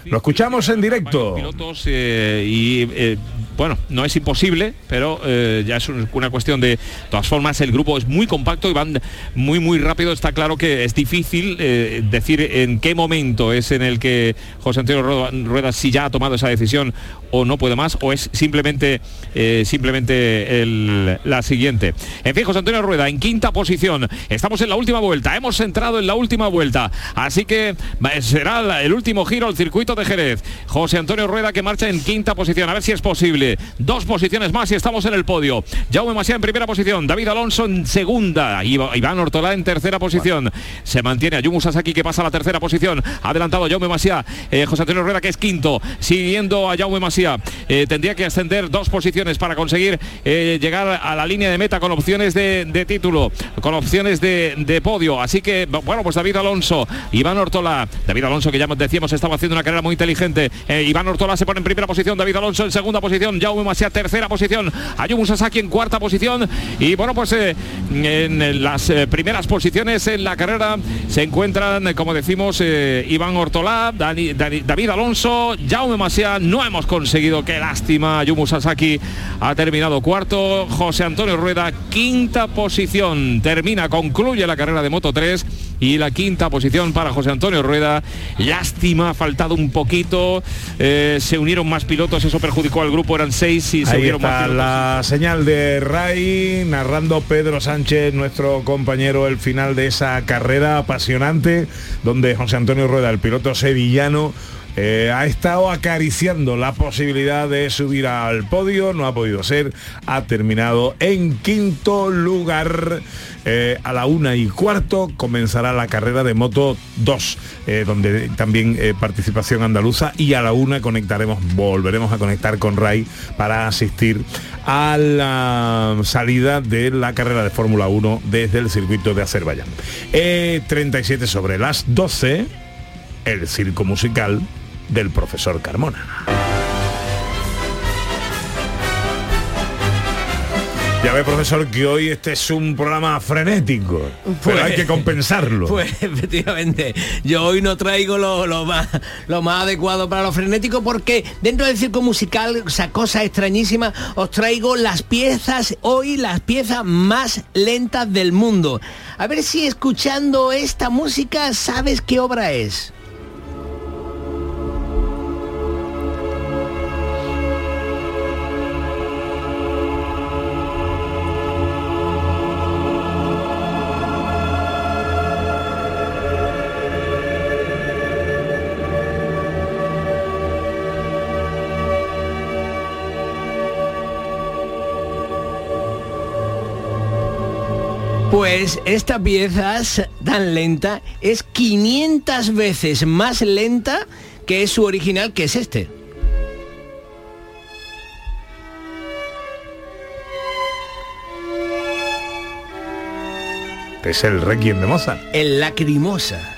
Lo escuchamos en directo. pilotos eh, y eh, bueno, no es imposible, pero eh, ya es un- una cuestión de, de todas formas, el grupo es muy compacto y van muy muy rápido. Está claro que es difícil eh, decir en qué momento es en el que José Antonio Rueda, si ya ha tomado esa decisión o no puede más o es simplemente eh, simplemente la siguiente. En fin, José Antonio Rueda en quinta posición. Estamos en la última vuelta. Hemos entrado en la última vuelta. Así que será el último giro al circuito de Jerez. José Antonio Rueda que marcha en quinta posición. A ver si es posible. Dos posiciones más y estamos en el podio. Jaume Masia en primera posición. David Alonso en segunda. Iván Ortolá en tercera posición. Se mantiene Ayumu Sasaki que pasa a la tercera posición. Adelantado Jaume Masia. Eh, José Antonio Rueda que es quinto. Siguiendo a Jaume Masia. Eh, tendría que ascender dos posiciones para conseguir eh, llegar a la línea de meta con opciones de, de título, con opciones de, de podio. Así que, bueno, pues David Alonso, Iván Ortola, David Alonso que ya decíamos estaba haciendo una carrera muy inteligente. Iván Ortola se pone en primera posición, David Alonso en segunda posición, Jaume Masia tercera posición, Ayumu Sasaki en cuarta posición. Y bueno, pues eh, en las eh, primeras posiciones en la carrera se encuentran, como decimos, eh, Iván Ortolá, David Alonso, Jaume Masia. No hemos conseguido, qué lástima, Ayumu Sasaki ha terminado cuarto, José Antonio Rueda quinta posición, termina, concluye la carrera de Moto 3 y la quinta posición para José Antonio Rueda. Lástima, ha faltado un poquito, se unieron más pilotos, eso perjudicó al grupo, eran seis y se Ahí está la señal de Ray, narrando Pedro Sánchez, nuestro compañero, el final de esa carrera apasionante, donde José Antonio Rueda, el piloto sevillano, eh, ha estado acariciando la posibilidad de subir al podio, no ha podido ser, ha terminado en quinto lugar. Eh, a la una y cuarto comenzará la carrera de Moto 2, eh, donde también participación andaluza y a la una conectaremos, volveremos a conectar con Ray para asistir a la salida de la carrera de Fórmula 1 desde el circuito de Azerbaiyán. Eh, 37 sobre las 12, el circo musical del profesor Carmona. Ya ve, profesor, que hoy este es un programa frenético, pero hay que compensarlo. *laughs* Pues efectivamente, yo hoy no traigo lo, lo más, lo más adecuado para lo frenético porque dentro del circo musical, o sea, cosa extrañísima, os traigo las piezas, hoy las piezas más lentas del mundo. A ver si escuchando esta música sabes qué obra es. Pues esta pieza es tan lenta es 500 veces más lenta que su original, que es este. Es el Requiem de Mozart. El Lacrimosa.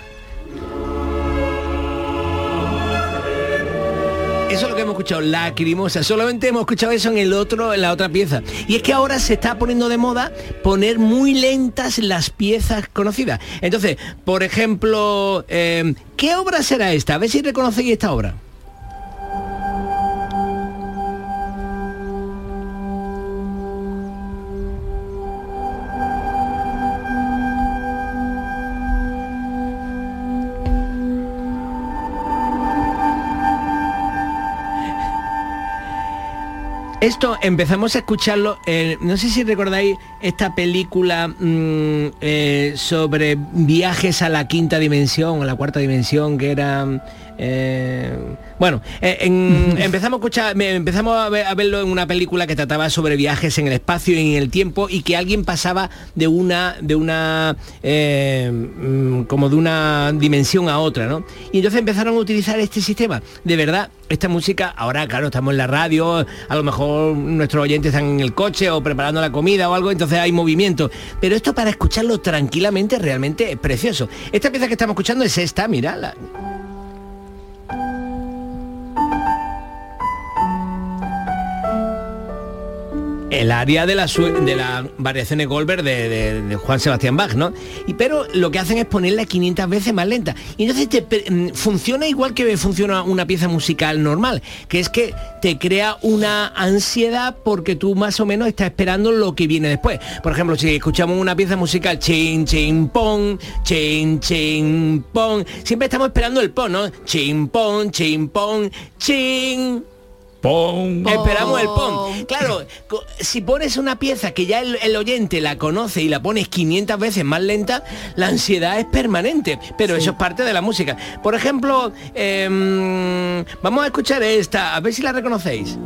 Eso es lo que hemos escuchado, lacrimosa. Solamente hemos escuchado eso en el otro, en la otra pieza. Y es que ahora se está poniendo de moda poner muy lentas las piezas conocidas. Entonces, por ejemplo, eh, ¿qué obra será esta? A ver si reconocéis esta obra. Esto empezamos a escucharlo, eh, no sé si recordáis esta película mm, eh, sobre viajes a la quinta dimensión o la cuarta dimensión, que era... eh, bueno, eh, en- *laughs* empezamos a escuchar, me- empezamos a, ver- a verlo en una película que trataba sobre viajes en el espacio y en el tiempo y que alguien pasaba de una, de una, eh, mm, como de una dimensión a otra, ¿no? Y entonces empezaron a utilizar este sistema. De verdad, esta música, ahora claro, estamos en la radio, a lo mejor nuestros oyentes están en el coche o preparando la comida o algo, entonces hay movimiento. Pero esto para escucharlo tranquilamente realmente es precioso. Esta pieza que estamos escuchando es esta, mira, la- el área de, la de las variaciones Goldberg de, Juan Sebastián Bach, ¿no? Y pero lo que hacen es ponerla 500 veces más lenta. Y entonces te mm, funciona igual que funciona una pieza musical normal, que es que te crea una ansiedad porque tú más o menos estás esperando lo que viene después. Por ejemplo, si escuchamos una pieza musical, chin, chin, pon, chin, chin, pon, siempre estamos esperando el pon, ¿no? Chin, pon, chin, pon, chin. Pon. Esperamos el pon. Claro, co- si pones una pieza que ya el, el oyente la conoce y la pones 500 veces más lenta, la ansiedad es permanente. Pero eso es parte de la música. Por ejemplo, em, vamos a escuchar esta, a ver si la reconocéis.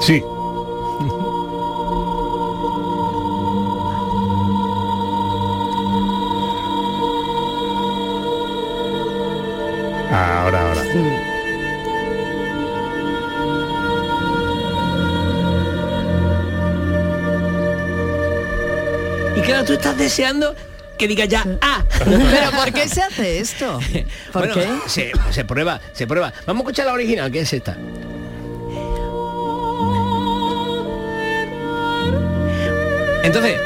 Sí. Y claro, tú estás deseando que diga ya ah. ¿Pero por qué se hace esto? *laughs* ¿Por Bueno, qué? Se, se prueba, se prueba. Vamos a escuchar la original, que es esta. Entonces,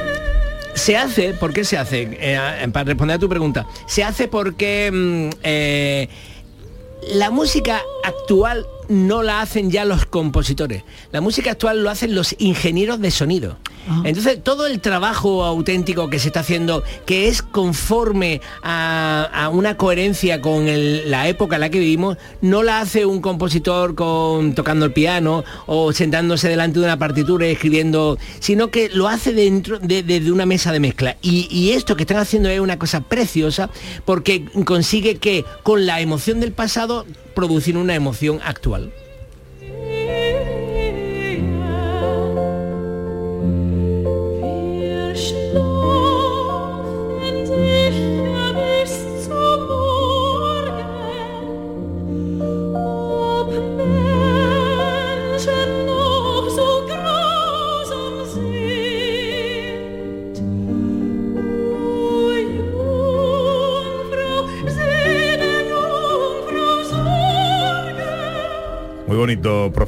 se hace, ¿por qué se hace? Eh, para responder a tu pregunta, se hace porque mm, eh, la música actual no la hacen ya los compositores. La música actual lo hacen los ingenieros de sonido. Entonces, todo el trabajo auténtico que se está haciendo, que es conforme a, una coherencia con la época en la que vivimos, no la hace un compositor con, tocando el piano o sentándose delante de una partitura y escribiendo, sino que lo hace dentro de, una mesa de mezcla. Y, y esto que están haciendo es una cosa preciosa porque consigue que con la emoción del pasado producir una emoción actual.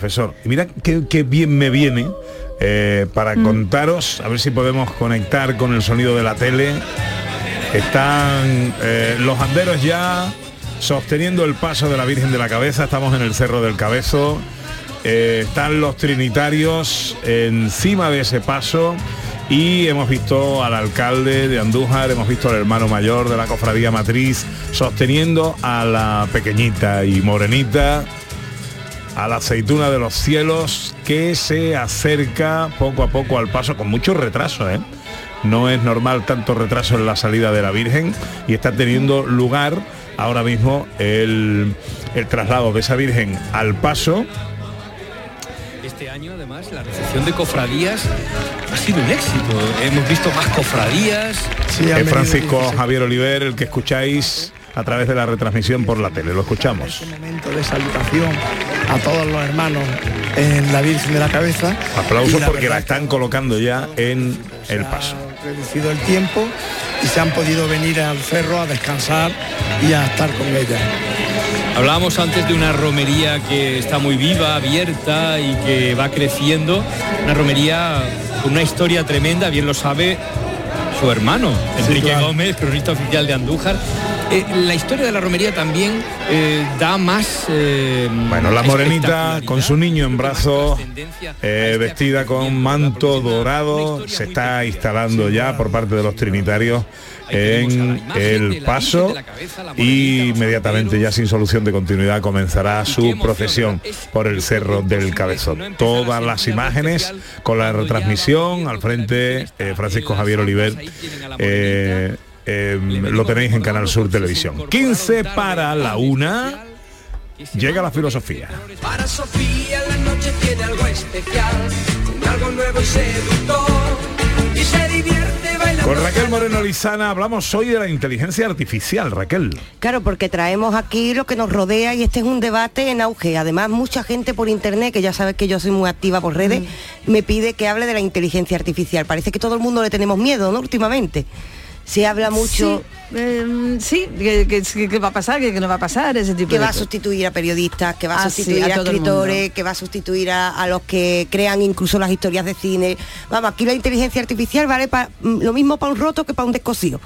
Profesor. Y mira qué, qué bien me viene eh, para contaros, a ver si podemos conectar con el sonido de la tele. Están eh, los anderos ya sosteniendo el paso de la Virgen de la Cabeza. Estamos en el Cerro del Cabezo. Eh, están los trinitarios encima de ese paso y hemos visto al alcalde de Andújar, hemos visto al hermano mayor de la cofradía matriz sosteniendo a la pequeñita y morenita a la aceituna de los cielos que se acerca poco a poco al paso con mucho retraso, ¿eh? No es normal tanto retraso en la salida de la Virgen y está teniendo lugar ahora mismo el, el traslado de esa Virgen al paso Este año, además, la recepción de cofradías ha sido un éxito. Hemos visto más cofradías. es Francisco Javier Oliver, el que escucháis a través de la retransmisión por la tele. Lo escuchamos. momento de salutación a todos los hermanos en la Virgen de la Cabeza. Aplausos la porque la están colocando ya en el paso. ha reducido el tiempo y se han podido venir al cerro a descansar y a estar con ella. Hablábamos antes de una romería que está muy viva, abierta y que va creciendo. Una romería con una historia tremenda, bien lo sabe su hermano, Enrique Gómez, cronista oficial de Andújar. Eh, la historia de la romería también eh, da más... eh, Bueno, la morenita con su niño en brazos, eh, vestida con manto dorado, se está instalando ya por parte de los trinitarios en el paso y inmediatamente ya sin solución de continuidad comenzará su procesión por el cerro del cabezón. Todas las imágenes con la retransmisión al frente eh, Francisco Javier Oliver. eh, eh, lo tenéis en Canal Sur Televisión. 15 para la una. Llega la filosofía. Para Sofía la noche tiene algo especial, con algo nuevo y seductor, y se divierte bailando. Con Raquel Moreno Lizana hablamos hoy de la inteligencia artificial, Raquel. Claro, porque traemos aquí lo que nos rodea y este es un debate en auge. Además, mucha gente por internet, que ya sabes que yo soy muy activa por redes, me pide que hable de la inteligencia artificial. Parece que todo el mundo le tenemos miedo, ¿no? Últimamente. Se habla mucho... Sí, eh, sí, que, que- que va a pasar, que, que no va a pasar, ese tipo que de va a sustituir a periodistas, que va a Ah, sí, sustituir a escritores, que va a sustituir a, a los que crean incluso las historias de cine. Vamos, aquí la inteligencia artificial vale pa- mm, lo mismo para un roto que para un descosido,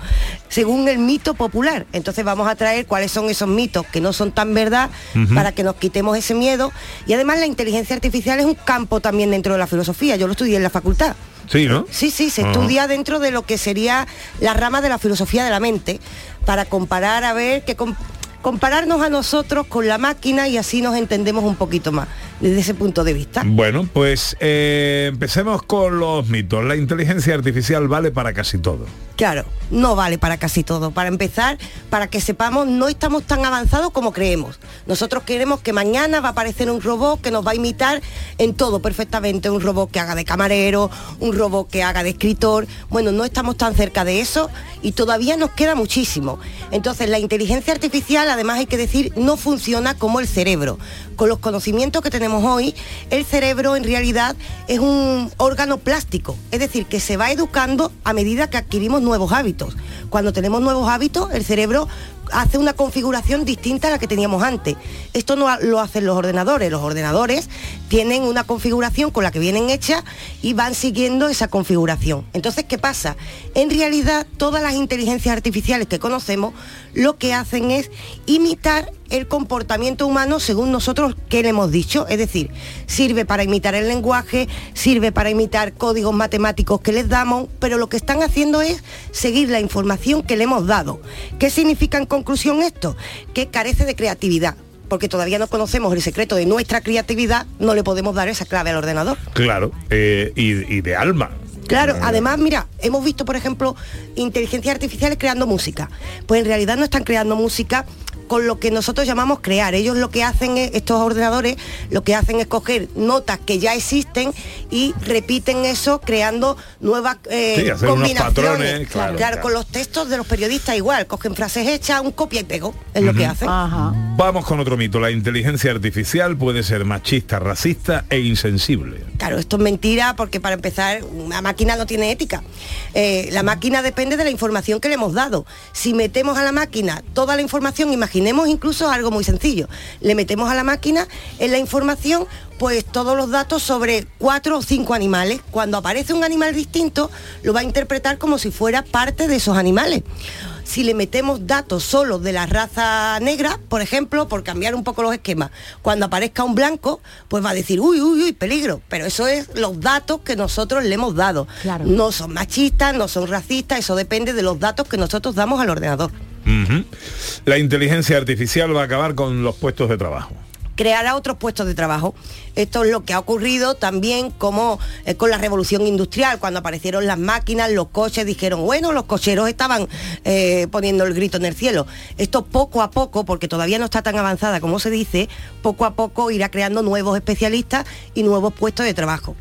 según el mito popular. Entonces vamos a traer cuáles son esos mitos que no son tan verdad para que nos quitemos ese miedo. Y además la inteligencia artificial es un campo también dentro de la filosofía. Yo lo estudié en la facultad. Sí, ¿no? Sí, sí, se Ajá. estudia dentro de lo que sería la rama de la filosofía de la mente, para comparar, a ver, que com- compararnos a nosotros con la máquina y así nos entendemos un poquito más desde ese punto de vista. Bueno, pues eh, empecemos con los mitos. La inteligencia artificial vale para casi todo. Claro, no vale para casi todo. Para empezar, para que sepamos, no estamos tan avanzados como creemos. Nosotros queremos que mañana va a aparecer un robot que nos va a imitar en todo perfectamente. Un robot que haga de camarero, un robot que haga de escritor. Bueno, no estamos tan cerca de eso y todavía nos queda muchísimo. Entonces, la inteligencia artificial, además hay que decir, no funciona como el cerebro. Con los conocimientos que tenemos hoy, el cerebro en realidad es un órgano plástico, es decir, que se va educando a medida que adquirimos nuevos hábitos. Cuando tenemos nuevos hábitos, el cerebro hace una configuración distinta a la que teníamos antes. Esto no lo hacen los ordenadores. Los ordenadores tienen una configuración con la que vienen hechas y van siguiendo esa configuración. Entonces, ¿qué pasa? En realidad, todas las inteligencias artificiales que conocemos lo que hacen es imitar el comportamiento humano según nosotros que le hemos dicho. Es decir, sirve para imitar el lenguaje, sirve para imitar códigos matemáticos que les damos, pero lo que están haciendo es seguir la información que le hemos dado. ¿Qué significa en conclusión esto? Que carece de creatividad. Porque todavía no conocemos el secreto de nuestra creatividad, no le podemos dar esa clave al ordenador. Claro, eh, y, y de alma. Claro, además, mira, hemos visto, por ejemplo, inteligencias artificiales creando música. Pues en realidad no están creando música con lo que nosotros llamamos crear. Ellos lo que hacen es, estos ordenadores, lo que hacen es coger notas que ya existen y repiten eso creando nuevas eh, Sí, hacer unos combinaciones. patrones, claro, claro. con los textos de los periodistas igual, cogen frases hechas, un copia y pego, es lo que hacen. Vamos con otro mito. La inteligencia artificial puede ser machista, racista e insensible. Claro, esto es mentira porque para empezar, una máquina no tiene ética. Eh, la máquina depende de la información que le hemos dado. Si metemos a la máquina toda la información, imaginemos incluso algo muy sencillo. Le metemos a la máquina en la información pues todos los datos sobre cuatro o cinco animales. Cuando aparece un animal distinto, lo va a interpretar como si fuera parte de esos animales. Si le metemos datos solo de la raza negra, por ejemplo, por cambiar un poco los esquemas, cuando aparezca un blanco, pues va a decir, uy, uy, uy, peligro. Pero eso es los datos que nosotros le hemos dado. No son machistas, no son racistas, eso depende de los datos que nosotros damos al ordenador. La inteligencia artificial va a acabar con los puestos de trabajo. Creará otros puestos de trabajo. Esto es lo que ha ocurrido también como eh, con la revolución industrial, cuando aparecieron las máquinas, los coches, dijeron, bueno, los cocheros estaban eh, poniendo el grito en el cielo. Esto poco a poco, porque todavía no está tan avanzada como se dice, poco a poco irá creando nuevos especialistas y nuevos puestos de trabajo.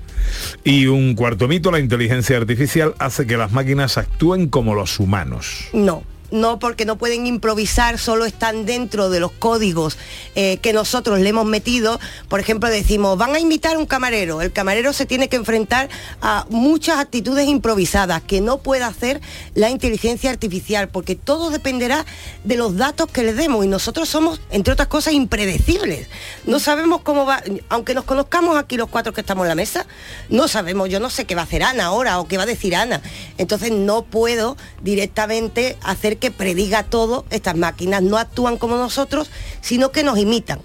Y un cuarto mito, la inteligencia artificial hace que las máquinas actúen como los humanos. No, no porque no pueden improvisar, solo están dentro de los códigos eh, que nosotros le hemos metido. Por ejemplo, decimos, van a imitar un camarero. El camarero se tiene que enfrentar a muchas actitudes improvisadas que no puede hacer la inteligencia artificial, porque todo dependerá de los datos que le demos y nosotros somos, entre otras cosas, impredecibles. No sabemos cómo va, aunque nos conozcamos aquí los cuatro que estamos en la mesa, no sabemos, yo no sé qué va a hacer Ana ahora o qué va a decir Ana. Entonces no puedo directamente hacer que prediga todo. Estas máquinas no actúan como nosotros, sino que nos imitan.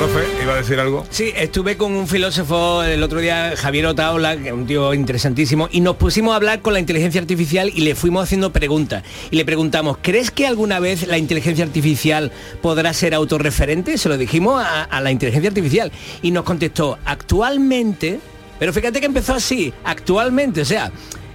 Profe, ¿iba a decir algo? Sí, estuve con un filósofo el otro día, Javier Otaola, que es un tío interesantísimo, y nos pusimos a hablar con la inteligencia artificial y le fuimos haciendo preguntas. Y le preguntamos, ¿crees que alguna vez la inteligencia artificial podrá ser autorreferente? Se lo dijimos a, a la inteligencia artificial. Y nos contestó, actualmente, pero fíjate que empezó así, actualmente, o sea,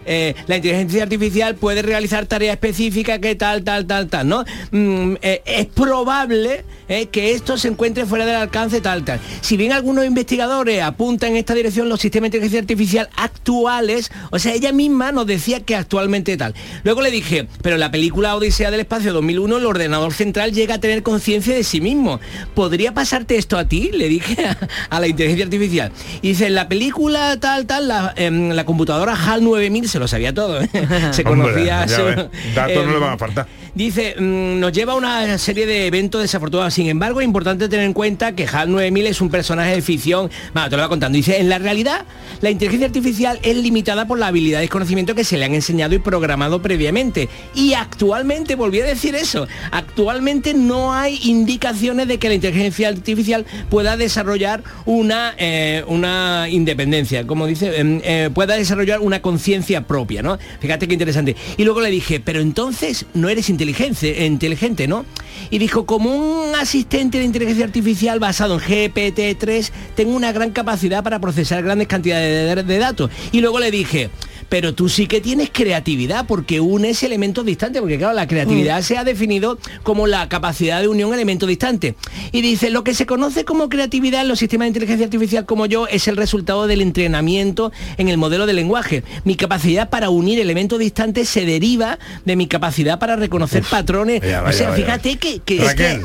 eh, la inteligencia artificial puede realizar tareas específicas que tal, tal, tal, tal, ¿no? Mm, eh, es probable eh, que esto se encuentre fuera del alcance tal, tal. Si bien algunos investigadores apuntan en esta dirección los sistemas de inteligencia artificial actuales, o sea, ella misma nos decía que actualmente tal. Luego le dije, pero en la película Odisea del Espacio 2001 el ordenador central llega a tener conciencia de sí mismo. ¿Podría pasarte esto a ti? Le dije *laughs* a, la inteligencia artificial. Y dice, en la película tal, tal, la, em, la computadora HAL 9000 se lo sabía todo. ¿eh? *laughs* se conocía... Datos no le van a faltar. Dice, mm, nos lleva a una serie de eventos desafortunados. Sin embargo, es importante tener en cuenta que HAL 9000 es un personaje de ficción. Bueno, te lo voy contando. Dice, en la realidad, la inteligencia artificial es limitada por la habilidad y conocimiento que se le han enseñado y programado previamente. Y actualmente, volví a decir eso, actualmente no hay indicaciones de que la inteligencia artificial pueda desarrollar una, eh, una independencia, como dice, em, eh, pueda desarrollar una conciencia propia, ¿no? Fíjate qué interesante. Y luego le dije, pero entonces no eres inteligente inteligente, ¿no? Y dijo, como un asistente de inteligencia artificial basado en GPT-3, tengo una gran capacidad para procesar grandes cantidades de, de datos. Y luego le dije, pero tú sí que tienes creatividad porque unes elementos distantes, porque claro, la creatividad se ha definido como la capacidad de unión elementos distantes. Y dice, lo que se conoce como creatividad en los sistemas de inteligencia artificial como yo es el resultado del entrenamiento en el modelo de lenguaje. Mi capacidad para unir elementos distantes se deriva de mi capacidad para reconocer patrones. o sea, fíjate que,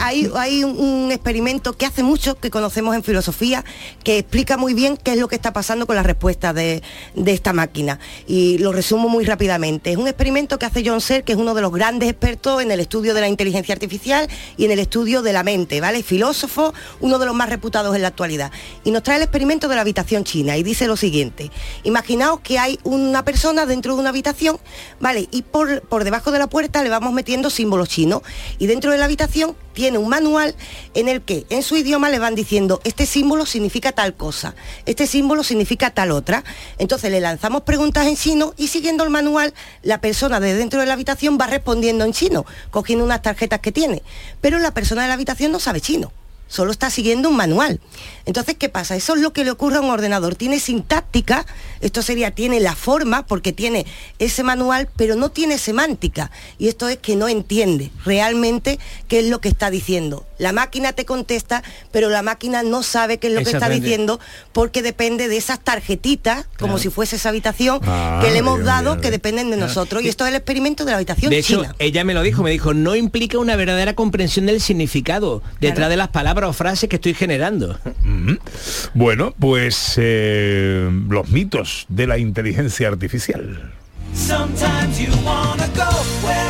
hay, hay un experimento que hace mucho que conocemos en filosofía que explica muy bien qué es lo que está pasando con la respuesta de, de esta máquina y lo resumo muy rápidamente. Es un experimento que hace John Searle, que es uno de los grandes expertos en el estudio de la inteligencia artificial y en el estudio de la mente, ¿vale? Filósofo, uno de los más reputados en la actualidad. Y nos trae el experimento de la habitación china y dice lo siguiente. Imaginaos que hay una persona dentro de una habitación, ¿vale? Y por, por debajo de la puerta le vamos metiendo símbolos chinos. Y dentro de la habitación tiene un manual en el que en su idioma le van diciendo, este símbolo significa tal cosa, este símbolo significa tal otra. Entonces le lanzamos preguntas en chino y siguiendo el manual, la persona de dentro de la habitación va respondiendo en chino, cogiendo unas tarjetas que tiene. Pero la persona de la habitación no sabe chino solo está siguiendo un manual. Entonces, ¿qué pasa? Eso es lo que le ocurre a un ordenador. Tiene sintáctica, esto sería, tiene la forma, porque tiene ese manual, pero no tiene semántica. Y esto es que no entiende realmente qué es lo que está diciendo. La máquina te contesta, pero la máquina no sabe qué es lo que está diciendo, porque depende de esas tarjetitas, como si fuese esa habitación, Ah, que le hemos dado, que dependen de nosotros. Y esto es el experimento de la habitación De hecho, china. ella me lo dijo, me dijo, no implica una verdadera comprensión del significado detrás de las palabras o frases que estoy generando. Bueno, pues eh, los mitos de la inteligencia artificial. Sometimes you wanna go where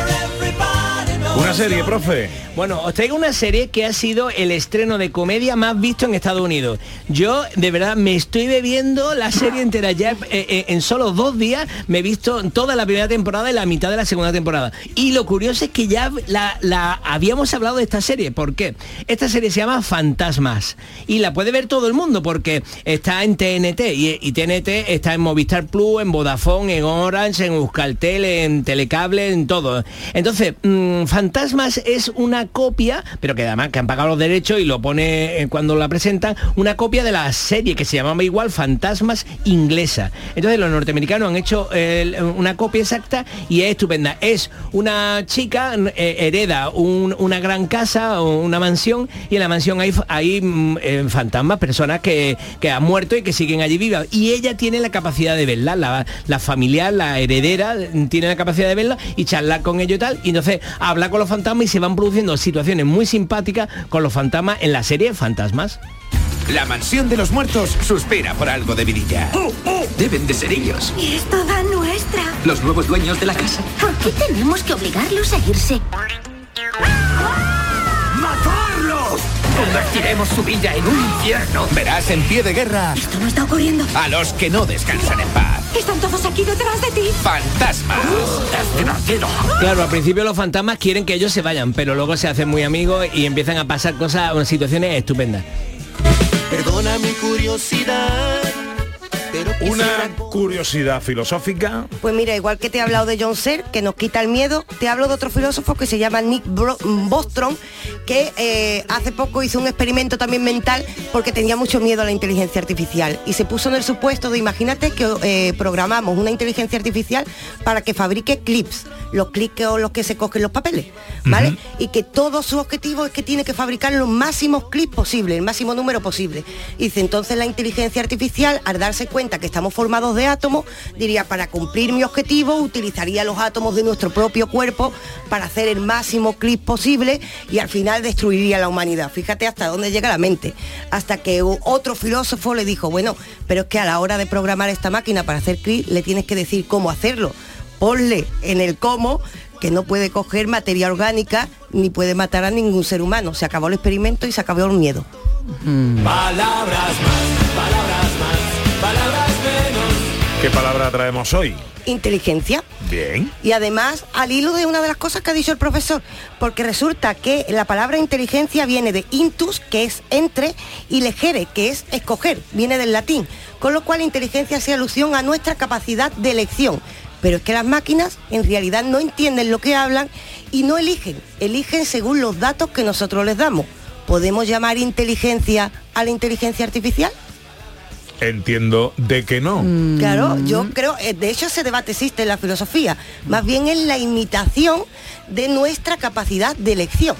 everybody knows Una serie, profe. Bueno, os traigo una serie que ha sido el estreno de comedia más visto en Estados Unidos. Yo, de verdad, me estoy bebiendo la serie entera. Ya eh, eh, en solo dos días me he visto toda la primera temporada y la mitad de la segunda temporada. Y lo curioso es que ya la, habíamos hablado de esta serie. ¿Por qué? Esta serie se llama Fantasmas. Y la puede ver todo el mundo porque está en TNT. Y, TNT está en Movistar Plus, en Vodafone, en Orange, en Euskaltel, en Telecable, en todo. Entonces, mm, Fantasmas Fantasmas es una copia, pero que además que han pagado los derechos y lo pone eh, cuando la presentan, una copia de la serie que se llamaba igual Fantasmas inglesa. Entonces los norteamericanos han hecho eh, una copia exacta y es estupenda. Es una chica eh, hereda un- una gran casa o una mansión y en la mansión hay, hay mm, fantasmas, personas que, que han muerto y que siguen allí vivas. Y ella tiene la capacidad de verla, la, la familiar, la heredera, mm, tiene la capacidad de verla y charlar con ellos y tal. Y entonces habla con los fantasmas y se van produciendo situaciones muy simpáticas con los fantasmas en la serie Fantasmas. La mansión de los muertos suspira por algo de vidilla. Deben de ser ellos. Y es toda nuestra. Los nuevos dueños de la casa. ¿Por qué tenemos que obligarlos a irse? Convertiremos su villa en un infierno. Verás en pie de guerra Esto no está ocurriendo. a los que no descansan en paz. Están todos aquí detrás de ti. Fantasmas. Es divertido. Claro, al principio los fantasmas quieren que ellos se vayan, pero luego se hacen muy amigos y empiezan a pasar cosas, unas situaciones estupendas. Perdona mi curiosidad, Una curiosidad filosófica. Pues mira, igual que te he hablado de John Searle, que nos quita el miedo, te hablo de otro filósofo que se llama Nick Bro- Bostrom, que eh, hace poco hizo un experimento también mental porque tenía mucho miedo a la inteligencia artificial y se puso en el supuesto de, imagínate que eh, programamos una inteligencia artificial para que fabrique clips, los clips o los que se cogen los papeles, ¿vale? Y que todo su objetivo es que tiene que fabricar los máximos clips posibles, el máximo número posible. Y dice, entonces la inteligencia artificial, al darse cuenta que estamos formados de átomos, diría, para cumplir mi objetivo, utilizaría los átomos de nuestro propio cuerpo para hacer el máximo clip posible y al final destruiría la humanidad. Fíjate hasta dónde llega la mente. Hasta que otro filósofo le dijo, bueno, pero es que a la hora de programar esta máquina para hacer clip le tienes que decir cómo hacerlo. Ponle en el cómo que no puede coger materia orgánica ni puede matar a ningún ser humano. Se acabó el experimento y se acabó el miedo. Palabras más, palabras palabras menos. ¿Qué palabra traemos hoy? Inteligencia. Bien. Y además, al hilo de una de las cosas que ha dicho el profesor, porque resulta que la palabra inteligencia viene de intus, que es entre, y legere, que es escoger, viene del latín, con lo cual inteligencia hace alusión a nuestra capacidad de elección. Pero es que las máquinas en realidad no entienden lo que hablan y no eligen, eligen según los datos que nosotros les damos. ¿Podemos llamar inteligencia a la inteligencia artificial? Entiendo de que no. Claro, yo creo, eh, de hecho ese debate existe en la filosofía, más bien es la imitación de nuestra capacidad de elección.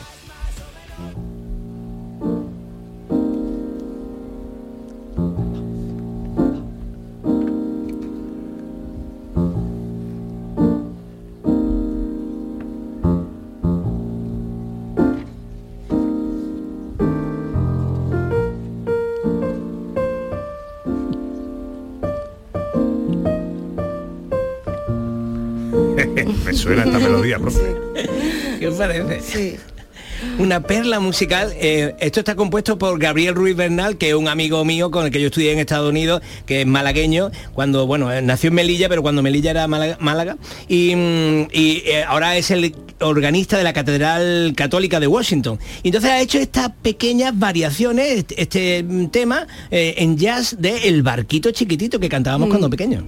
Me suena esta melodía, profe. ¿Qué os parece? Una perla musical. eh, esto está compuesto por Gabriel Ruiz Bernal, que es un amigo mío con el que yo estudié en Estados Unidos, que es malagueño, cuando, bueno, eh, nació en Melilla, pero cuando Melilla era Málaga, Málaga, y, mm, y, eh, ahora es el organista de la Catedral Católica de Washington. Y entonces ha hecho estas pequeñas variaciones, este, este, mm, tema, eh, en jazz de El Barquito Chiquitito que cantábamos cuando pequeños.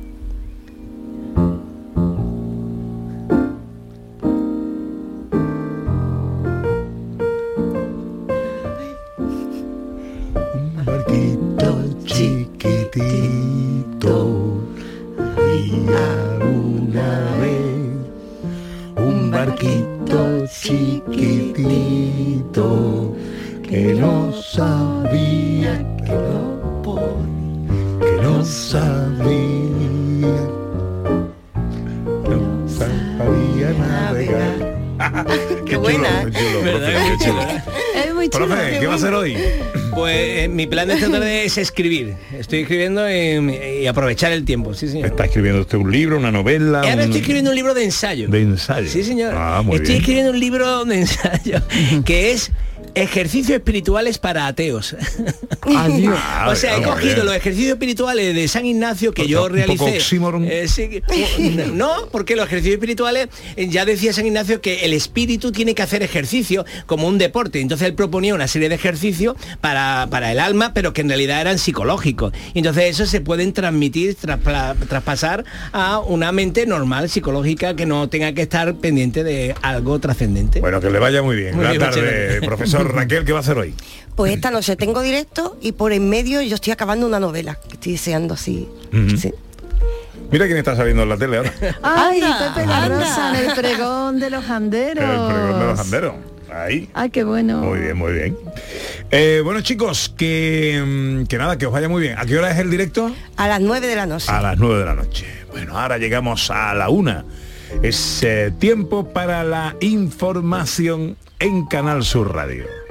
Es escribir. Estoy escribiendo y, y aprovechar el tiempo, sí, señor. ¿Está escribiendo usted un libro, una novela? Y ahora un- estoy escribiendo un libro de ensayo. De ensayo. Sí, señor. Ah, muy Estoy bien. escribiendo un libro de ensayo *laughs* que es ejercicios espirituales para ateos. *laughs* Adiós. o sea, he Vamos, cogido los ejercicios espirituales de San Ignacio que yo realicé. Eh, sí, *laughs* no, porque los ejercicios espirituales, eh, ya decía San Ignacio que el espíritu tiene que hacer ejercicio como un deporte. Entonces él proponía una serie de ejercicios para, para el alma, pero que en realidad eran psicológicos. Y entonces eso se pueden transmitir, traspla- traspasar a una mente normal, psicológica, que no tenga que estar pendiente de algo trascendente. Bueno, que le vaya muy bien. Muy Buenas bien, tardes, muchas Raquel, ¿qué va a hacer hoy? Pues esta noche tengo directo y por en medio yo estoy acabando una novela que estoy deseando así. Sí. Mira quién está saliendo en la tele ahora. *laughs* Ay, Anda, Pepe la. Rosa en el pregón de los anderos. El pregón de los anderos. Ahí. Ay, qué bueno. Muy bien, muy bien. Eh, bueno, chicos, que, mm, que nada, que os vaya muy bien. ¿A qué hora es el directo? A las 9 de la noche. A las 9 de la noche. Bueno, ahora llegamos a la una. Es eh, tiempo para la información en Canal Sur Radio.